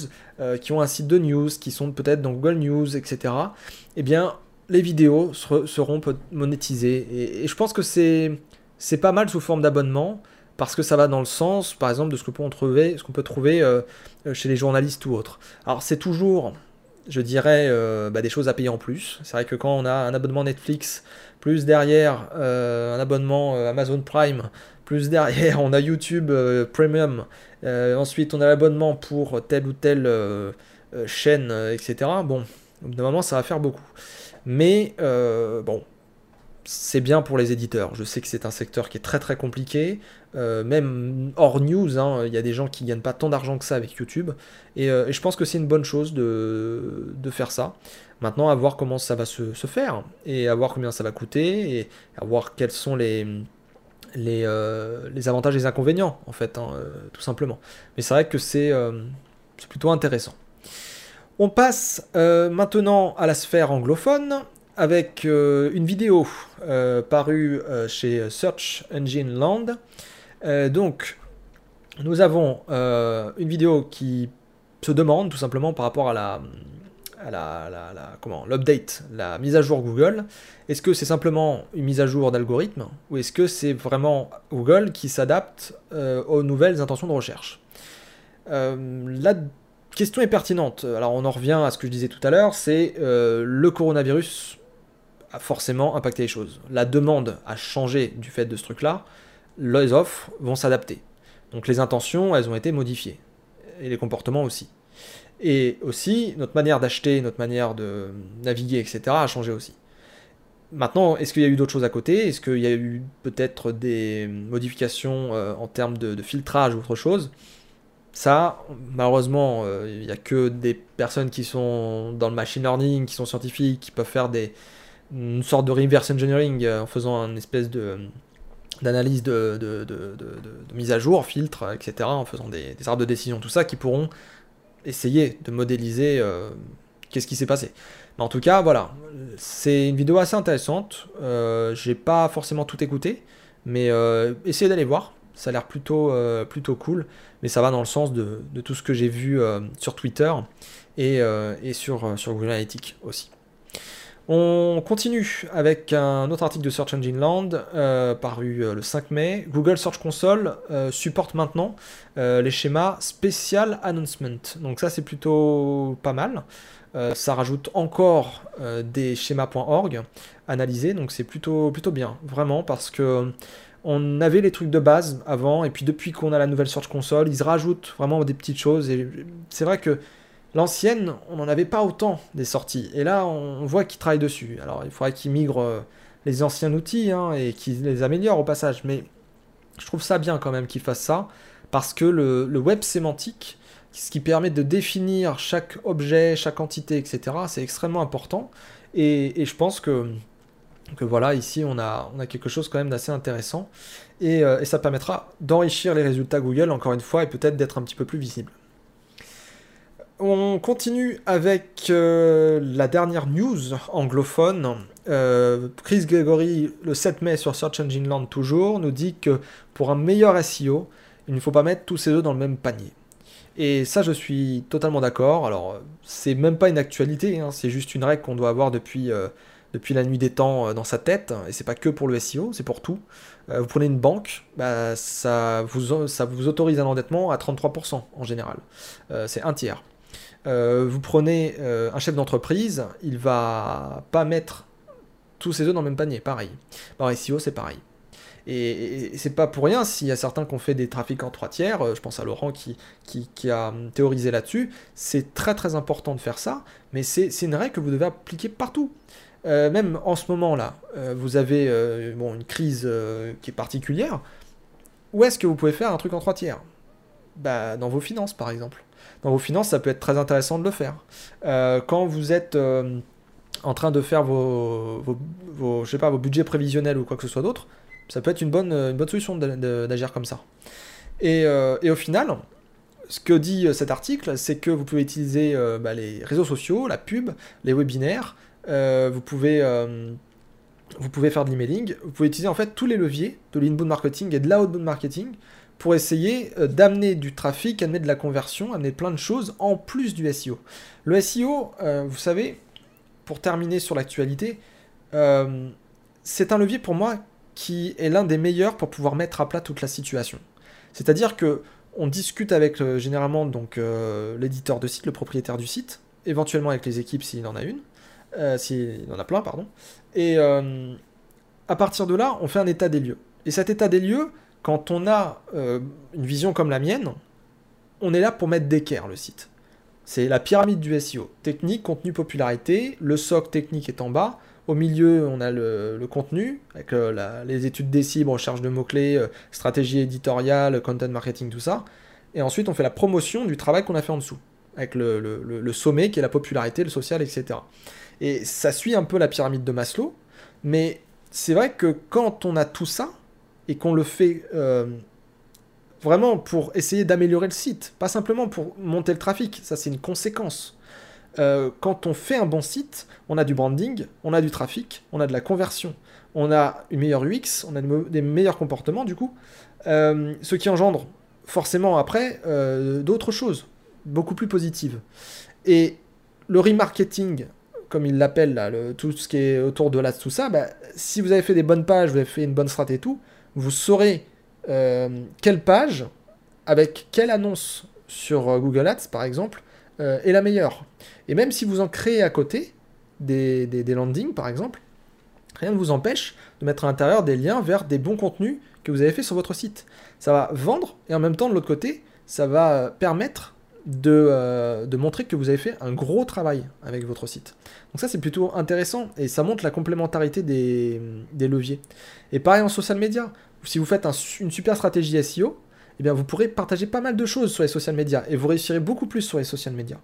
qui ont un site de news, qui sont peut-être dans Google News, etc., eh bien, les vidéos seront monétisées. Et, je pense que c'est, pas mal sous forme d'abonnement, parce que ça va dans le sens, par exemple, de ce qu'on peut trouver, peut trouver chez les journalistes ou autres. Alors, c'est toujours je dirais, bah, des choses à payer en plus. C'est vrai que quand on a un abonnement Netflix, plus derrière euh, un abonnement euh, Amazon Prime, plus derrière on a YouTube euh, Premium, ensuite on a l'abonnement pour telle ou telle chaîne, etc. Bon, normalement ça va faire beaucoup. Mais bon, c'est bien pour les éditeurs. Je sais que c'est un secteur qui est très très compliqué. même hors news, hein, il y a des gens qui gagnent pas tant d'argent que ça avec YouTube. Et, je pense que c'est une bonne chose de, faire ça. Maintenant, à voir comment ça va se, faire et à voir combien ça va coûter et à voir quels sont les, euh, avantages et les inconvénients, en fait, hein, euh, tout simplement. Mais c'est vrai que c'est euh, plutôt intéressant. On passe maintenant à la sphère anglophone avec une vidéo parue chez Search Engine Land. donc, nous avons une vidéo qui se demande tout simplement par rapport à la la, la, comment l'update, la mise à jour Google, est-ce que c'est simplement une mise à jour d'algorithme ou est-ce que c'est vraiment Google qui s'adapte euh, aux nouvelles intentions de recherche? Euh, La question est pertinente. Alors on en revient à ce que je disais tout à l'heure, c'est euh, le coronavirus forcément impacté les choses. La demande a changé du fait de ce truc-là, les offres vont s'adapter. Donc les intentions, elles ont été modifiées. Et les comportements aussi. Et aussi, notre manière d'acheter, notre manière de naviguer, etc. a changé aussi. Maintenant, est-ce qu'il y a eu d'autres choses à côté? Est-ce qu'il y a eu peut-être des modifications euh, en termes de, filtrage ou autre chose? Ça, malheureusement, euh, il n'y a que des personnes qui sont dans le machine learning, qui sont scientifiques, qui peuvent faire des, une sorte de reverse engineering euh, en faisant une espèce de, d'analyse de, de, mise à jour, filtres, etc., en faisant des, arbres de décision, tout ça, qui pourront essayer de modéliser euh, qu'est-ce qui s'est passé. Mais en tout cas, voilà, c'est une vidéo assez intéressante. Euh, j'ai pas forcément tout écouté, mais euh, essayez d'aller voir. Ça a l'air plutôt, plutôt cool, mais ça va dans le sens de, tout ce que j'ai vu sur Twitter et, et sur, sur Google Analytics aussi. On continue avec un autre article de Search Engine Land euh, paru euh, le 5 mai. Google Search Console euh, supporte maintenant les schémas Special Announcement. Donc ça c'est plutôt pas mal. ça rajoute encore des schémas.org analysés, donc c'est plutôt, plutôt bien, vraiment, parce que on avait les trucs de base avant, et puis depuis qu'on a la nouvelle Search Console, ils rajoutent vraiment des petites choses, et c'est vrai que L'ancienne, on n'en avait pas autant des sorties. Et là, on voit qu'ils travaillent dessus. Alors, il faudrait qu'ils migrent euh, les anciens outils hein, et qu'ils les améliorent au passage. Mais je trouve ça bien quand même qu'ils fassent ça. Parce que le, web sémantique, ce qui permet de définir chaque objet, chaque entité, etc., c'est extrêmement important. Et, je pense que, voilà, ici, on a, quelque chose quand même d'assez intéressant. Et, euh, et ça permettra d'enrichir les résultats Google, encore une fois, et peut-être d'être un petit peu plus visible. On continue avec euh, la dernière news anglophone. Euh, Chris Gregory, le 7 mai sur Search Engine Land toujours, nous dit que pour un meilleur SEO, il ne faut pas mettre tous ses œufs dans le même panier. Et ça, je suis totalement d'accord. Alors, c'est même pas une actualité, hein, c'est juste une règle qu'on doit avoir depuis, euh, la nuit des temps dans sa tête. Et c'est pas que pour le SEO, c'est pour tout. vous prenez une banque, bah, ça, vous, ça vous autorise un endettement à 33% en général. c'est un tiers. Euh, vous prenez euh, un chef d'entreprise, il va pas mettre tous ses œufs dans le même panier, pareil. Alors SEO, c'est pareil. Et, c'est pas pour rien s'il y a certains qui ont fait des trafics en trois tiers, euh, je pense à Laurent qui, a théorisé là-dessus, c'est très très important de faire ça, mais c'est une règle que vous devez appliquer partout. même en ce moment-là, vous avez bon, une crise qui est particulière, où est-ce que vous pouvez faire un truc en trois tiers? Bah, Dans vos finances par exemple dans vos finances, ça peut être très intéressant de le faire. Euh, quand vous êtes euh, en train de faire vos, je sais pas, vos budgets prévisionnels ou quoi que ce soit d'autre, ça peut être une bonne, une bonne solution d'agir comme ça. Et, euh, et, au final, ce que dit cet article, c'est que vous pouvez utiliser bah, les réseaux sociaux, la pub, les webinaires, vous pouvez vous pouvez faire de l'emailing, vous pouvez utiliser en fait tous les leviers de l'inbound marketing et de l'outbound marketing pour essayer euh, d'amener du trafic, amener de la conversion, amener plein de choses en plus du SEO. Le SEO, euh, vous savez, pour terminer sur l'actualité, euh, c'est un levier pour moi qui est l'un des meilleurs pour pouvoir mettre à plat toute la situation. C'est-à-dire que on discute avec généralement donc l'éditeur de site, le propriétaire du site, éventuellement avec les équipes s'il en a une, s'il en a plein, pardon. Et à partir de là, on fait un état des lieux. Et cet état des lieux, quand on a euh, une vision comme la mienne, on est là pour mettre d'équerre le site. C'est la pyramide du SEO. Technique, contenu, popularité. Le socle technique est en bas. Au milieu, on a le, contenu, avec euh, les études des cibles, recherche de mots-clés, euh, stratégie éditoriale, content marketing, tout ça. Et ensuite, on fait la promotion du travail qu'on a fait en dessous, avec le, le, sommet qui est la popularité, le social, etc. Et ça suit un peu la pyramide de Maslow, mais c'est vrai que quand on a tout ça, et qu'on le fait euh, vraiment pour essayer d'améliorer le site, pas simplement pour monter le trafic, ça c'est une conséquence. Euh, quand on fait un bon site, on a du branding, on a du trafic, on a de la conversion, on a une meilleure UX, on a des meilleurs comportements du coup, euh, ce qui engendre forcément après d'autres choses, beaucoup plus positives. Et le remarketing, comme il l'appelle, tout ce qui est autour de là, tout ça, bah, si vous avez fait des bonnes pages, vous avez fait une bonne strat et tout, vous saurez euh, quelle page, avec quelle annonce sur euh, Google Ads par exemple, euh, est la meilleure. Et même si vous en créez à côté des, des, landings par exemple, rien ne vous empêche de mettre à l'intérieur des liens vers des bons contenus que vous avez fait sur votre site. Ça va vendre et en même temps de l'autre côté, ça va permettre de, de, montrer que vous avez fait un gros travail avec votre site. Donc ça c'est plutôt intéressant et ça montre la complémentarité des, des leviers. Et pareil en social media, si vous faites une super stratégie SEO, eh bien vous pourrez partager pas mal de choses sur les social media et vous réussirez beaucoup plus sur les social media.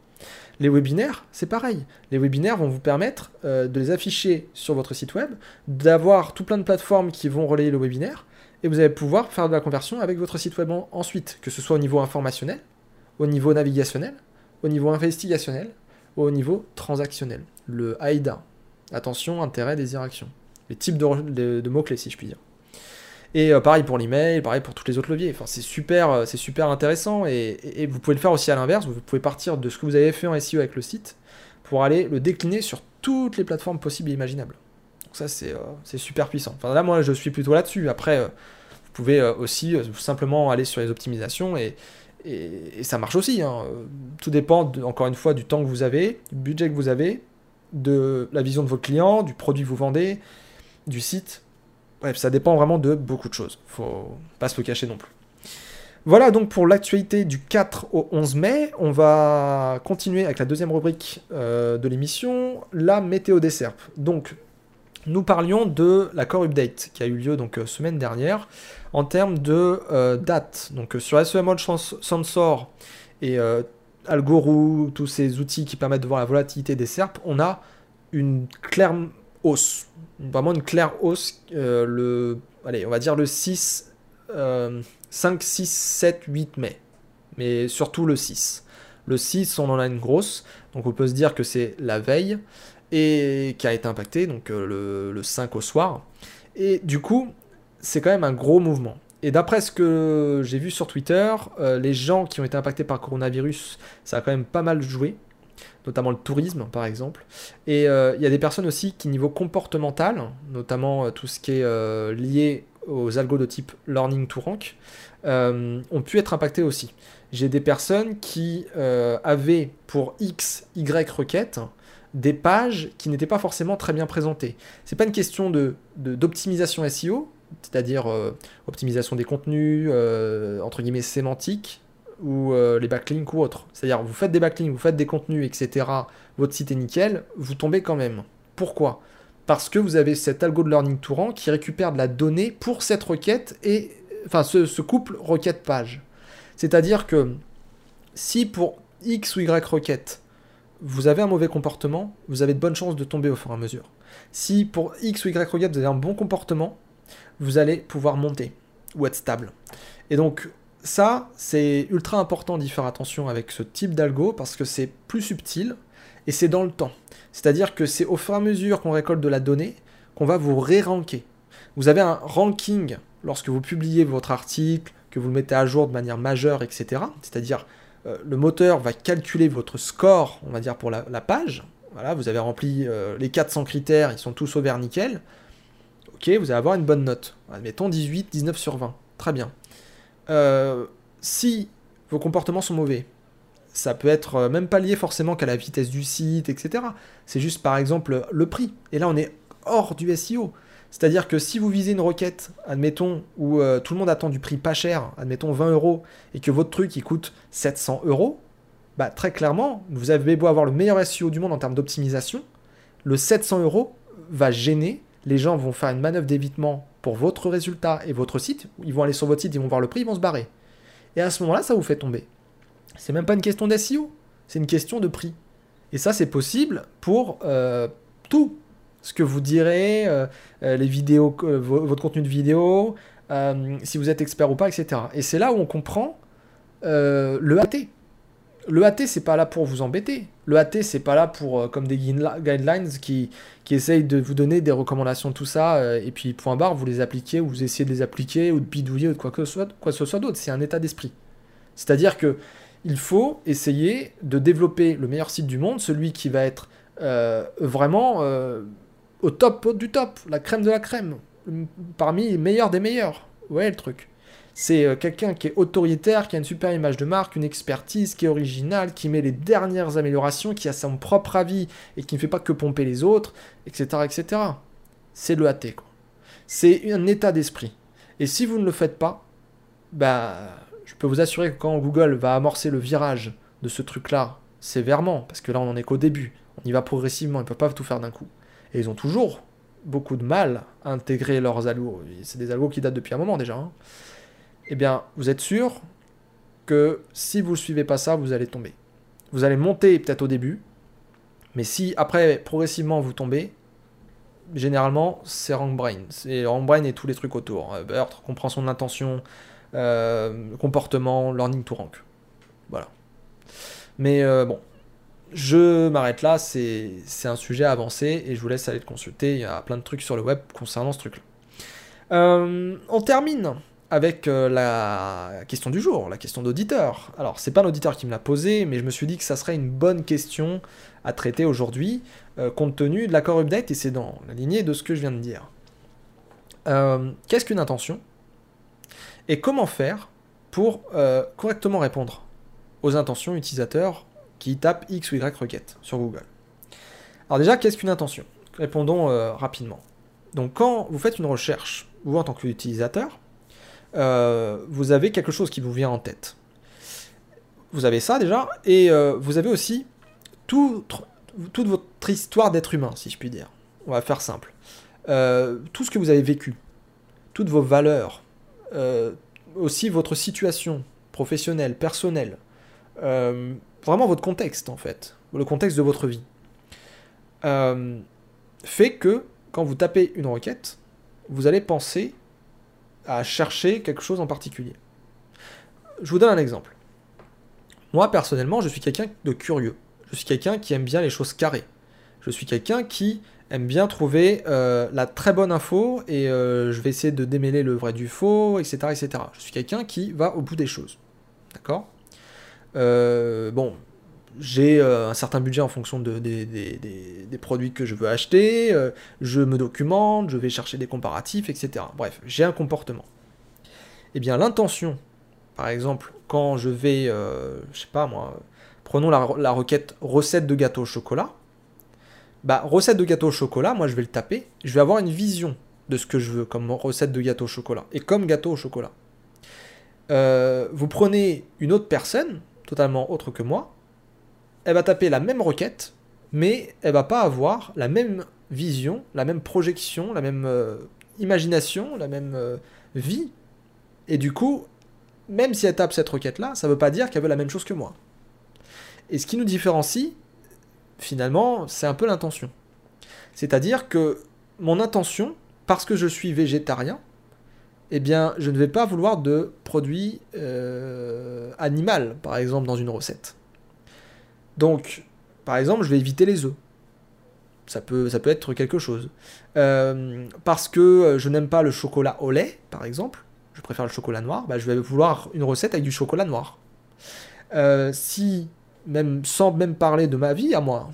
Les webinaires, c'est pareil. Les webinaires vont vous permettre euh, de les afficher sur votre site web, d'avoir tout plein de plateformes qui vont relayer le webinaire et vous allez pouvoir faire de la conversion avec votre site web ensuite, que ce soit au niveau informationnel, au niveau navigationnel, au niveau investigationnel, ou au niveau transactionnel. Le AIDA, attention, intérêt, désir, action. Les types de, mots-clés, si je puis dire. Et euh, pareil pour l'email, pareil pour tous les autres leviers. Enfin, c'est super, euh, c'est super intéressant et, vous pouvez le faire aussi à l'inverse. Vous pouvez partir de ce que vous avez fait en SEO avec le site pour aller le décliner sur toutes les plateformes possibles et imaginables. Donc ça, c'est euh, super puissant. Enfin, là, moi, je suis plutôt là-dessus. Après, vous pouvez aussi simplement aller sur les optimisations et, et, ça marche aussi. Hein. Tout dépend, encore une fois, du temps que vous avez, du budget que vous avez, de la vision de votre client, du produit que vous vendez, du site. Bref, ça dépend vraiment de beaucoup de choses. Faut pas se le cacher non plus. Voilà donc pour l'actualité du 4 au 11 mai. On va continuer avec la deuxième rubrique euh, de l'émission, la météo des SERP. Donc, nous parlions de l'accord update qui a eu lieu donc euh, semaine dernière en termes de euh, date. Donc sur SEML Sensor et Algorou, tous ces outils qui permettent de voir la volatilité des SERP, on a une claire hausse. Vraiment une claire hausse. le, allez, on va dire le 6, 5, 6, 7, 8 mai. Mais surtout le 6. Le 6, on en a une grosse. Donc on peut se dire que c'est la veille et qui a été impacté, donc euh, le, 5 au soir. Et du coup, c'est quand même un gros mouvement. Et d'après ce que j'ai vu sur Twitter, euh, les gens qui ont été impactés par le coronavirus, ça a quand même pas mal joué, notamment le tourisme par exemple. Et euh, il y a des personnes aussi qui, niveau comportemental, notamment tout ce qui est lié aux algos de type learning to rank, ont pu être impactés aussi. J'ai des personnes qui avaient pour X, Y requêtes des pages qui n'étaient pas forcément très bien présentées. C'est pas une question de, d'optimisation SEO, c'est-à-dire euh, optimisation des contenus, euh, entre guillemets sémantiques, ou euh, les backlinks ou autres. C'est-à-dire vous faites des backlinks, vous faites des contenus, etc. Votre site est nickel, vous tombez quand même. Pourquoi? Parce que vous avez cet algo de learning to rank qui récupère de la donnée pour cette requête et enfin ce, couple requête page. C'est-à-dire que si pour X ou Y requête, vous avez un mauvais comportement, vous avez de bonnes chances de tomber au fur et à mesure. Si pour X ou Y requête, vous avez un bon comportement, vous allez pouvoir monter ou être stable. Et donc, ça, c'est ultra important d'y faire attention avec ce type d'algo parce que c'est plus subtil et c'est dans le temps. C'est-à-dire que c'est au fur et à mesure qu'on récolte de la donnée qu'on va vous ré-ranker. Vous avez un ranking lorsque vous publiez votre article, que vous le mettez à jour de manière majeure, etc. C'est-à-dire euh, le moteur va calculer votre score, on va dire, pour la, page. Voilà, vous avez rempli euh, les 400 critères, ils sont tous au vert nickel. Ok, vous allez avoir une bonne note. Admettons 18, 19 sur 20. Très bien. Euh, si vos comportements sont mauvais, ça peut être même pas lié forcément qu'à la vitesse du site, etc. C'est juste par exemple le prix. Et là, on est hors du SEO. C'est-à-dire que si vous visez une requête, admettons, où euh, tout le monde attend du prix pas cher, admettons 20 euros, et que votre truc il coûte 700 euros, bah très clairement, vous avez beau avoir le meilleur SEO du monde en termes d'optimisation, le 700 euros va gêner, les gens vont faire une manœuvre d'évitement pour votre résultat et votre site, ils vont aller sur votre site, ils vont voir le prix, ils vont se barrer. Et à ce moment-là, ça vous fait tomber. C'est même pas une question d'SEO, c'est une question de prix. Et ça, c'est possible pour euh, tout ce que vous direz, euh, euh, les vidéos, votre contenu de vidéo, si vous êtes expert ou pas, etc. Et c'est là où on comprend le AT. Le AT, c'est pas là pour vous embêter. Le AT, c'est pas là pour, comme des guidelines qui, qui essayent de vous donner des recommandations, tout ça, et puis point barre, vous les appliquez, ou vous essayez de les appliquer, ou de bidouiller, ou de quoi que ce soit, quoi que ce soit d'autre. C'est un état d'esprit. C'est-à-dire que il faut essayer de développer le meilleur site du monde, celui qui va être vraiment au top du top, la crème de la crème, parmi les meilleurs des meilleurs. Vous voyez le truc? C'est euh, quelqu'un qui est autoritaire, qui a une super image de marque, une expertise, qui est original, qui met les dernières améliorations, qui a son propre avis et qui ne fait pas que pomper les autres, etc. etc. C'est le AT. C'est un état d'esprit. Et si vous ne le faites pas, bah, je peux vous assurer que quand Google va amorcer le virage de ce truc-là, sévèrement, parce que là on n'en est qu'au début, on y va progressivement, ils ne peuvent pas tout faire d'un coup et ils ont toujours beaucoup de mal à intégrer leurs algos. C'est des algos qui datent depuis un moment déjà. Hein. Eh bien, vous êtes sûr que si vous ne suivez pas ça, vous allez tomber. Vous allez monter peut-être au début, mais si après, progressivement, vous tombez, généralement, c'est RankBrain. C'est RankBrain et tous les trucs autour. Euh, BERT, compréhension de l'intention, euh, comportement, learning to rank. Voilà. Mais euh, bon, je m'arrête là, c'est un sujet avancé et je vous laisse aller le consulter. Il y a plein de trucs sur le web concernant ce truc-là. on termine avec la question du jour, la question d'auditeur. Alors, c'est pas un auditeur qui me l'a posé, mais je me suis dit que ça serait une bonne question à traiter aujourd'hui, compte tenu de l'accord update, et c'est dans la lignée de ce que je viens de dire. Qu'est-ce qu'une intention? Et comment faire pour euh, correctement répondre aux intentions utilisateurs qui tapent X ou Y requête sur Google? Alors déjà, qu'est-ce qu'une intention? Répondons euh, rapidement. Donc quand vous faites une recherche, vous en tant qu'utilisateur, euh, vous avez quelque chose qui vous vient en tête. Vous avez ça déjà, et vous avez aussi toute votre histoire d'être humain, si je puis dire. On va faire simple. tout ce que vous avez vécu, toutes vos valeurs, euh, aussi votre situation professionnelle, personnelle, euh, vraiment votre contexte en fait, le contexte de votre vie, euh, fait que quand vous tapez une requête, vous allez penser à chercher quelque chose en particulier. Je vous donne un exemple. Moi personnellement, je suis quelqu'un de curieux. Je suis quelqu'un qui aime bien les choses carrées. Je suis quelqu'un qui aime bien trouver euh, la très bonne info et euh, je vais essayer de démêler le vrai du faux, etc. etc. Je suis quelqu'un qui va au bout des choses. D'accord? Euh, Bon, j'ai un certain budget en fonction de, des, produits que je veux acheter, je me documente, je vais chercher des comparatifs, etc. Bref, j'ai un comportement. Eh bien, l'intention, par exemple, quand je vais, je sais pas moi, prenons la, la requête recette de gâteau au chocolat, bah, recette de gâteau au chocolat, moi je vais le taper, je vais avoir une vision de ce que je veux comme recette de gâteau au chocolat et comme gâteau au chocolat. Euh, vous prenez une autre personne, totalement autre que moi, elle va taper la même requête, mais elle va pas avoir la même vision, la même projection, la même euh, imagination, la même euh, vie. Et du coup, même si elle tape cette requête-là, ça ne veut pas dire qu'elle veut la même chose que moi. Et ce qui nous différencie, finalement, c'est un peu l'intention. C'est-à-dire que mon intention, parce que je suis végétarien, eh bien, je ne vais pas vouloir de produits euh, animal, par exemple, dans une recette. Donc, par exemple, je vais éviter les œufs. Ça peut, être quelque chose. Euh, parce que je n'aime pas le chocolat au lait, par exemple, je préfère le chocolat noir, bah, je vais vouloir une recette avec du chocolat noir. Euh, si même sans même parler de ma vie à moi,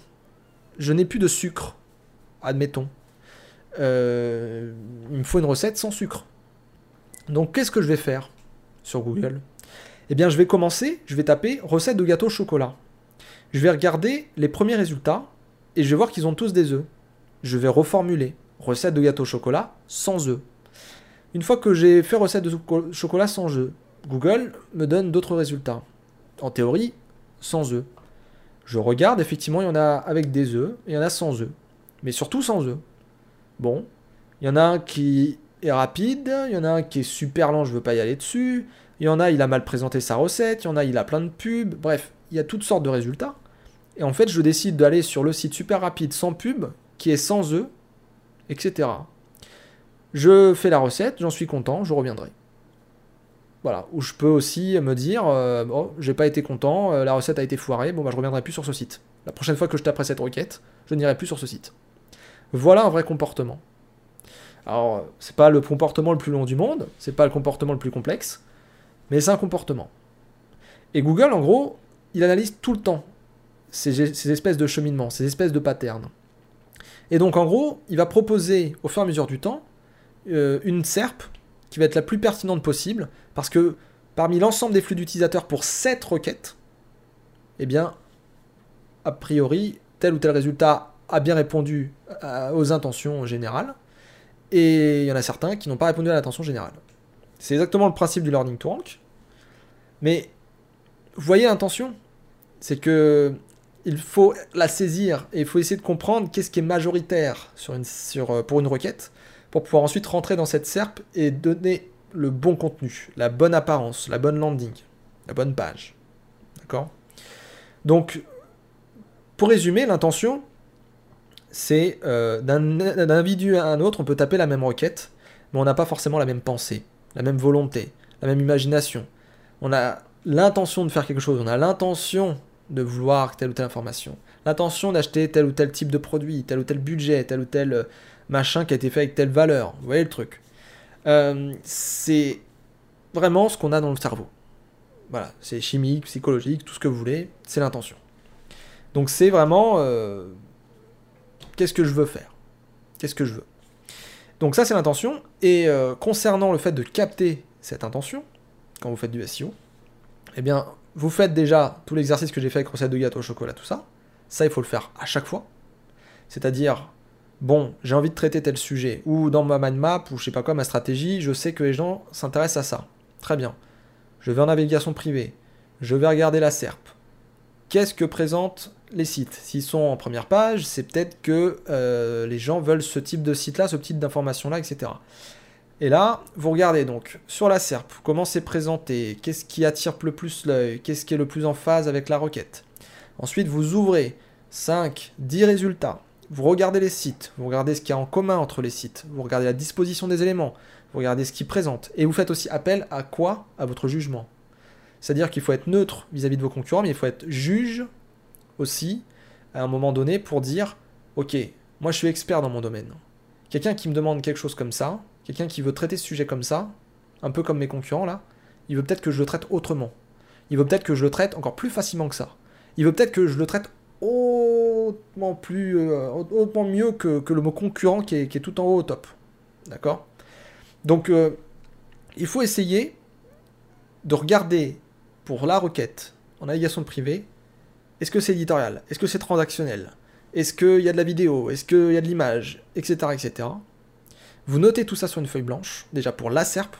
je n'ai plus de sucre, admettons. Euh, il me faut une recette sans sucre. Donc qu'est-ce que je vais faire sur Google? Eh bien je vais commencer, je vais taper recette de gâteau au chocolat. Je vais regarder les premiers résultats et je vais voir qu'ils ont tous des œufs. Je vais reformuler recette de gâteau au chocolat sans œufs. Une fois que j'ai fait recette de chocolat sans œufs, Google me donne d'autres résultats. En théorie, sans œufs. Je regarde, effectivement, il y en a avec des œufs, et il y en a sans œufs. Mais surtout sans œufs. Bon, il y en a un qui est rapide, il y en a un qui est super lent, je veux pas y aller dessus. Il y en a, il a mal présenté sa recette, il y en a, il a plein de pubs. Bref, il y a toutes sortes de résultats. Et en fait, je décide d'aller sur le site super rapide sans pub, qui est sans œufs, etc. Je fais la recette, j'en suis content, je reviendrai. Voilà, où je peux aussi me dire, euh, oh, j'ai pas été content, euh, la recette a été foirée, bon bah je reviendrai plus sur ce site. La prochaine fois que je taperai cette requête, je n'irai plus sur ce site. Voilà un vrai comportement. Alors, c'est pas le comportement le plus long du monde, c'est pas le comportement le plus complexe, mais c'est un comportement. Et Google, en gros, il analyse tout le temps ces, espèces de cheminements, ces espèces de patterns. Et donc, en gros, il va proposer au fur et à mesure du temps euh, une SERP qui va être la plus pertinente possible, parce que parmi l'ensemble des flux d'utilisateurs pour cette requête, eh bien, a priori, tel ou tel résultat a bien répondu aux intentions générales, et il y en a certains qui n'ont pas répondu à l'intention générale. C'est exactement le principe du learning to rank, mais vous voyez l'intention C'est que il faut la saisir et il faut essayer de comprendre qu'est-ce qui est majoritaire sur une, sur, euh, pour une requête pour pouvoir ensuite rentrer dans cette SERP et donner le bon contenu, la bonne apparence, la bonne landing, la bonne page. D'accord? Donc, pour résumer, l'intention, c'est euh, d'un individu à un autre, on peut taper la même requête, mais on n'a pas forcément la même pensée, la même volonté, la même imagination. On a l'intention de faire quelque chose, on a l'intention de vouloir telle ou telle information, l'intention d'acheter tel ou tel type de produit, tel ou tel budget, tel ou tel euh, machin qui a été fait avec telle valeur. Vous voyez le truc euh, C'est vraiment ce qu'on a dans le cerveau. Voilà, c'est chimique, psychologique, tout ce que vous voulez, c'est l'intention. Donc c'est vraiment euh, qu'est-ce que je veux faire? Qu'est-ce que je veux? Donc ça c'est l'intention. Et concernant le fait de capter cette intention, quand vous faites du SEO, eh bien vous faites déjà tout l'exercice que j'ai fait avec recette de gâteau au chocolat, tout ça. Ça, il faut le faire à chaque fois. C'est-à-dire, bon, j'ai envie de traiter tel sujet, ou dans ma mind map, ou je sais pas quoi, ma stratégie, je sais que les gens s'intéressent à ça. Très bien. Je vais en navigation privée. Je vais regarder la SERP. Qu'est-ce que présentent les sites? S'ils sont en première page, c'est peut-être que euh, les gens veulent ce type de site-là, ce type d'information-là, etc. Et là, vous regardez donc sur la SERP, comment c'est présenté, qu'est-ce qui attire le plus l'œil, qu'est-ce qui est le plus en phase avec la requête. Ensuite, vous ouvrez 5, 10 résultats. Vous regardez les sites, vous regardez ce qu'il y a en commun entre les sites, vous regardez la disposition des éléments, vous regardez ce qu'ils présentent, et vous faites aussi appel à quoi? À votre jugement. C'est-à-dire qu'il faut être neutre vis-à-vis -vis de vos concurrents, mais il faut être juge aussi à un moment donné pour dire, ok, moi je suis expert dans mon domaine. Quelqu'un qui me demande quelque chose comme ça, quelqu'un qui veut traiter ce sujet comme ça, un peu comme mes concurrents là, il veut peut-être que je le traite autrement. Il veut peut-être que je le traite encore plus facilement que ça. Il veut peut-être que je le traite hautement euh, mieux que, le mot concurrent qui est, tout en haut au top. D'accord? Donc, euh, il faut essayer de regarder pour la requête en navigation privée, est-ce que c'est éditorial? Est-ce que c'est transactionnel? Est-ce qu'il y a de la vidéo? Est-ce qu'il y a de l'image? Etc. etc. Vous notez tout ça sur une feuille blanche, déjà pour la SERP.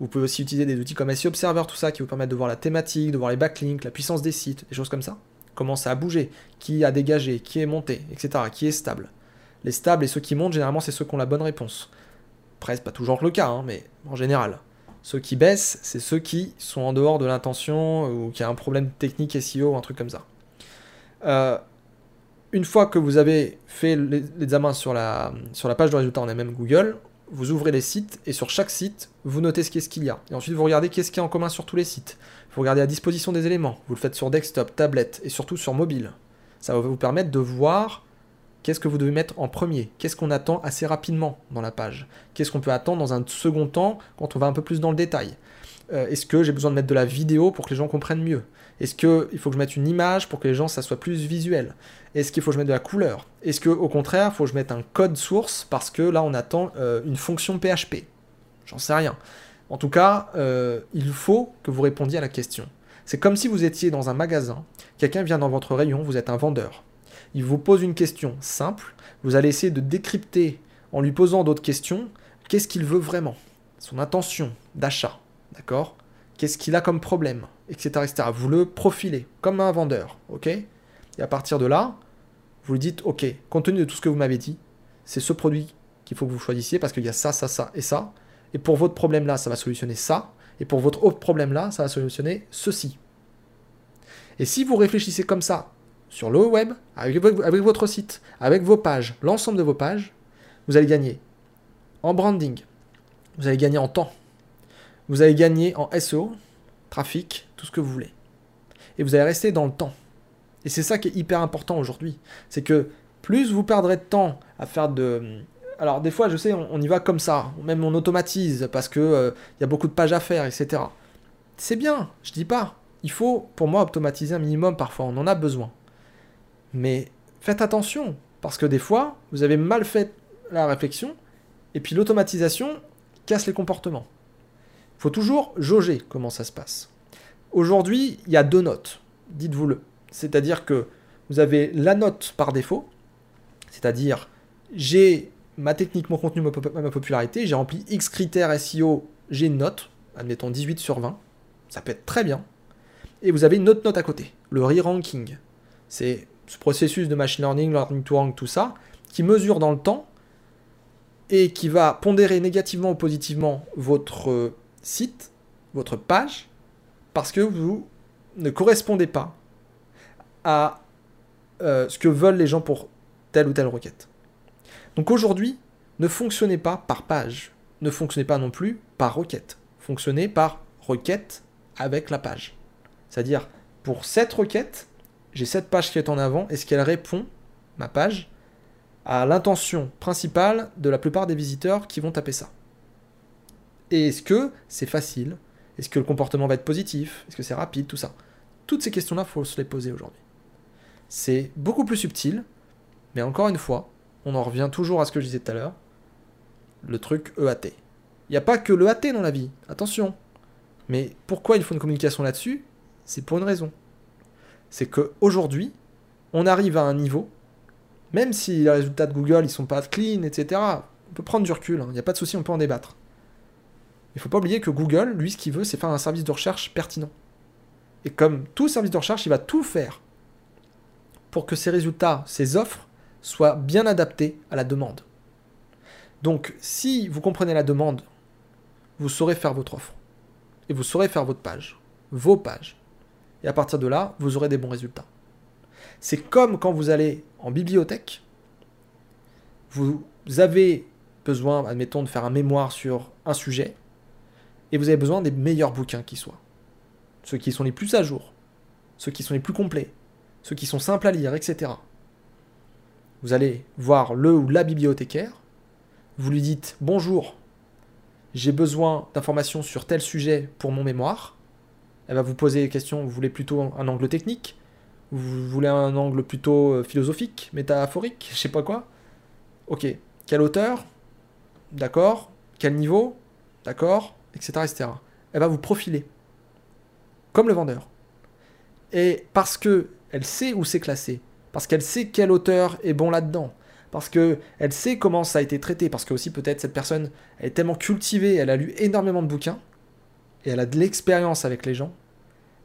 Vous pouvez aussi utiliser des outils comme SEO Observer, tout ça, qui vous permettent de voir la thématique, de voir les backlinks, la puissance des sites, des choses comme ça. Comment ça a bougé, qui a dégagé, qui est monté, etc., qui est stable. Les stables et ceux qui montent, généralement, c'est ceux qui ont la bonne réponse. Presque pas toujours le cas, hein, mais en général. Ceux qui baissent, c'est ceux qui sont en dehors de l'intention ou qui a un problème technique SEO ou un truc comme ça. Euh, une fois que vous avez fait l'examen sur la, sur la page de résultats en même Google, vous ouvrez les sites et sur chaque site, vous notez ce qu'est-ce qu'il y a. Et ensuite, vous regardez qu'est-ce qu'il y a en commun sur tous les sites. Vous regardez la disposition des éléments. Vous le faites sur desktop, tablette et surtout sur mobile. Ça va vous permettre de voir qu'est-ce que vous devez mettre en premier. Qu'est-ce qu'on attend assez rapidement dans la page. Qu'est-ce qu'on peut attendre dans un second temps quand on va un peu plus dans le détail. Euh, est-ce que j'ai besoin de mettre de la vidéo pour que les gens comprennent mieux? Est-ce qu'il faut que je mette une image pour que les gens, ça soit plus visuel? Est-ce qu'il faut que je mette de la couleur? Est-ce qu'au contraire, il faut que je mette un code source parce que là, on attend euh, une fonction PHP J'en sais rien. En tout cas, euh, il faut que vous répondiez à la question. C'est comme si vous étiez dans un magasin, quelqu'un vient dans votre rayon, vous êtes un vendeur. Il vous pose une question simple, vous allez essayer de décrypter en lui posant d'autres questions, qu'est-ce qu'il veut vraiment? Son intention d'achat. D'accord? Qu'est-ce qu'il a comme problème? Etc. etc. Vous le profilez comme un vendeur. Ok? Et à partir de là, vous lui dites Ok, compte tenu de tout ce que vous m'avez dit, c'est ce produit qu'il faut que vous choisissiez parce qu'il y a ça, ça, ça et ça. Et pour votre problème là, ça va solutionner ça. Et pour votre autre problème là, ça va solutionner ceci. Et si vous réfléchissez comme ça sur le web, avec, avec votre site, avec vos pages, l'ensemble de vos pages, vous allez gagner en branding, vous allez gagner en temps, vous allez gagner en SEO, trafic, tout ce que vous voulez. Et vous allez rester dans le temps. Et c'est ça qui est hyper important aujourd'hui. C'est que plus vous perdrez de temps à faire de... Alors des fois, je sais, on, y va comme ça. Même on automatise parce qu'il euh, y a beaucoup de pages à faire, etc. C'est bien, je dis pas. Il faut, pour moi, automatiser un minimum parfois. On en a besoin. Mais faites attention. Parce que des fois, vous avez mal fait la réflexion. Et puis l'automatisation casse les comportements faut toujours jauger comment ça se passe. Aujourd'hui, il y a deux notes, dites-vous-le. C'est-à-dire que vous avez la note par défaut, c'est-à-dire j'ai ma technique, mon contenu, ma, popularité, j'ai rempli X critères SEO, j'ai une note, admettons 18 sur 20, ça peut être très bien. Et vous avez une autre note à côté, le re-ranking. C'est ce processus de machine learning, learning to rank, tout ça, qui mesure dans le temps et qui va pondérer négativement ou positivement votre site, votre page, parce que vous ne correspondez pas à euh, ce que veulent les gens pour telle ou telle requête. Donc aujourd'hui, ne fonctionnez pas par page, ne fonctionnez pas non plus par requête, fonctionnez par requête avec la page. C'est-à-dire, pour cette requête, j'ai cette page qui est en avant, est-ce qu'elle répond, ma page, à l'intention principale de la plupart des visiteurs qui vont taper ça Et est-ce que c'est facile Est-ce que le comportement va être positif? Est-ce que c'est rapide? Tout ça. Toutes ces questions-là, il faut se les poser aujourd'hui. C'est beaucoup plus subtil, mais encore une fois, on en revient toujours à ce que je disais tout à l'heure, le truc EAT. Il n'y a pas que le AT dans la vie, attention. Mais pourquoi il faut une communication là-dessus? C'est pour une raison. C'est qu'aujourd'hui, on arrive à un niveau, même si les résultats de Google ils sont pas clean, etc., on peut prendre du recul, il hein. n'y a pas de souci, on peut en débattre. Il ne faut pas oublier que Google, lui, ce qu'il veut, c'est faire un service de recherche pertinent. Et comme tout service de recherche, il va tout faire pour que ses résultats, ses offres, soient bien adaptés à la demande. Donc, si vous comprenez la demande, vous saurez faire votre offre. Et vous saurez faire votre page. Vos pages. Et à partir de là, vous aurez des bons résultats. C'est comme quand vous allez en bibliothèque. Vous avez besoin, admettons, de faire un mémoire sur un sujet. Et vous avez besoin des meilleurs bouquins qui soient. Ceux qui sont les plus à jour. Ceux qui sont les plus complets. Ceux qui sont simples à lire, etc. Vous allez voir le ou la bibliothécaire vous lui dites bonjour, j'ai besoin d'informations sur tel sujet pour mon mémoire. Elle va vous poser des questions, vous voulez plutôt un angle technique? Vous voulez un angle plutôt euh, philosophique, métaphorique, je sais pas quoi? Ok, quelle hauteur D'accord Quel niveau? D'accord Etc. etc. Elle va vous profiler. Comme le vendeur. Et parce que elle sait où c'est classé, parce qu'elle sait quel auteur est bon là-dedans, parce qu'elle sait comment ça a été traité, parce que aussi peut-être cette personne est tellement cultivée, elle a lu énormément de bouquins, et elle a de l'expérience avec les gens,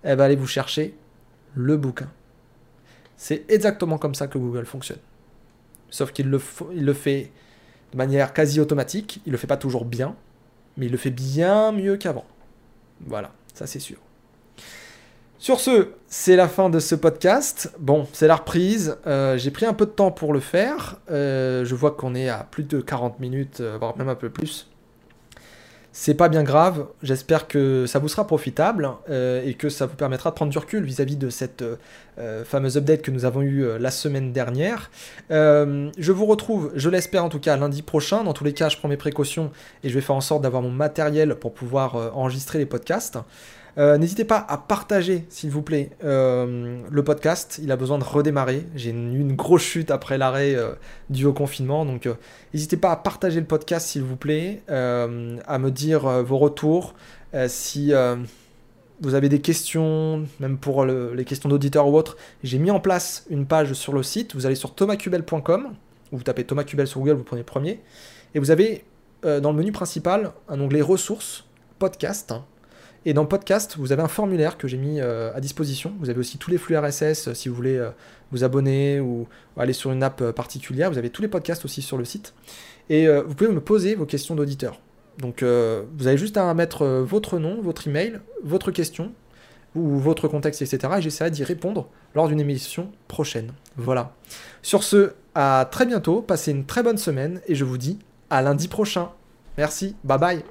elle va aller vous chercher le bouquin. C'est exactement comme ça que Google fonctionne. Sauf qu'il le, le fait de manière quasi automatique, il le fait pas toujours bien, mais il le fait bien mieux qu'avant. Voilà, ça c'est sûr. Sur ce, c'est la fin de ce podcast. Bon, c'est la reprise. Euh, j'ai pris un peu de temps pour le faire. Euh, je vois qu'on est à plus de 40 minutes, euh, voire même un peu plus. C'est pas bien grave. J'espère que ça vous sera profitable et que ça vous permettra de prendre du recul vis-à-vis de cette fameuse update que nous avons eue la semaine dernière. je vous retrouve, je l'espère en tout cas, lundi prochain. Dans tous les cas, je prends mes précautions et je vais faire en sorte d'avoir mon matériel pour pouvoir enregistrer les podcasts. Euh, n'hésitez pas à partager, s'il vous plaît, euh, le podcast. Il a besoin de redémarrer. J'ai eu une, grosse chute après l'arrêt euh, dû au confinement. Donc, n'hésitez pas à partager le podcast, s'il vous plaît, à me dire vos retours. si vous avez des questions, même pour les questions d'auditeurs ou autres, j'ai mis en place une page sur le site. Vous allez sur thomascubel.com, ou vous tapez Thomas Cubel sur Google, vous prenez premier. Et vous avez dans le menu principal un onglet ressources, podcast. Et dans podcast, vous avez un formulaire que j'ai mis euh, à disposition. Vous avez aussi tous les flux RSS euh, si vous voulez euh, vous abonner ou, aller sur une app particulière. Vous avez tous les podcasts aussi sur le site. Et vous pouvez me poser vos questions d'auditeur. Donc vous avez juste à mettre votre nom, votre email, votre question ou votre contexte, etc. Et j'essaierai d'y répondre lors d'une émission prochaine. Voilà. Sur ce, à très bientôt. Passez une très bonne semaine et je vous dis à lundi prochain. Merci. Bye bye.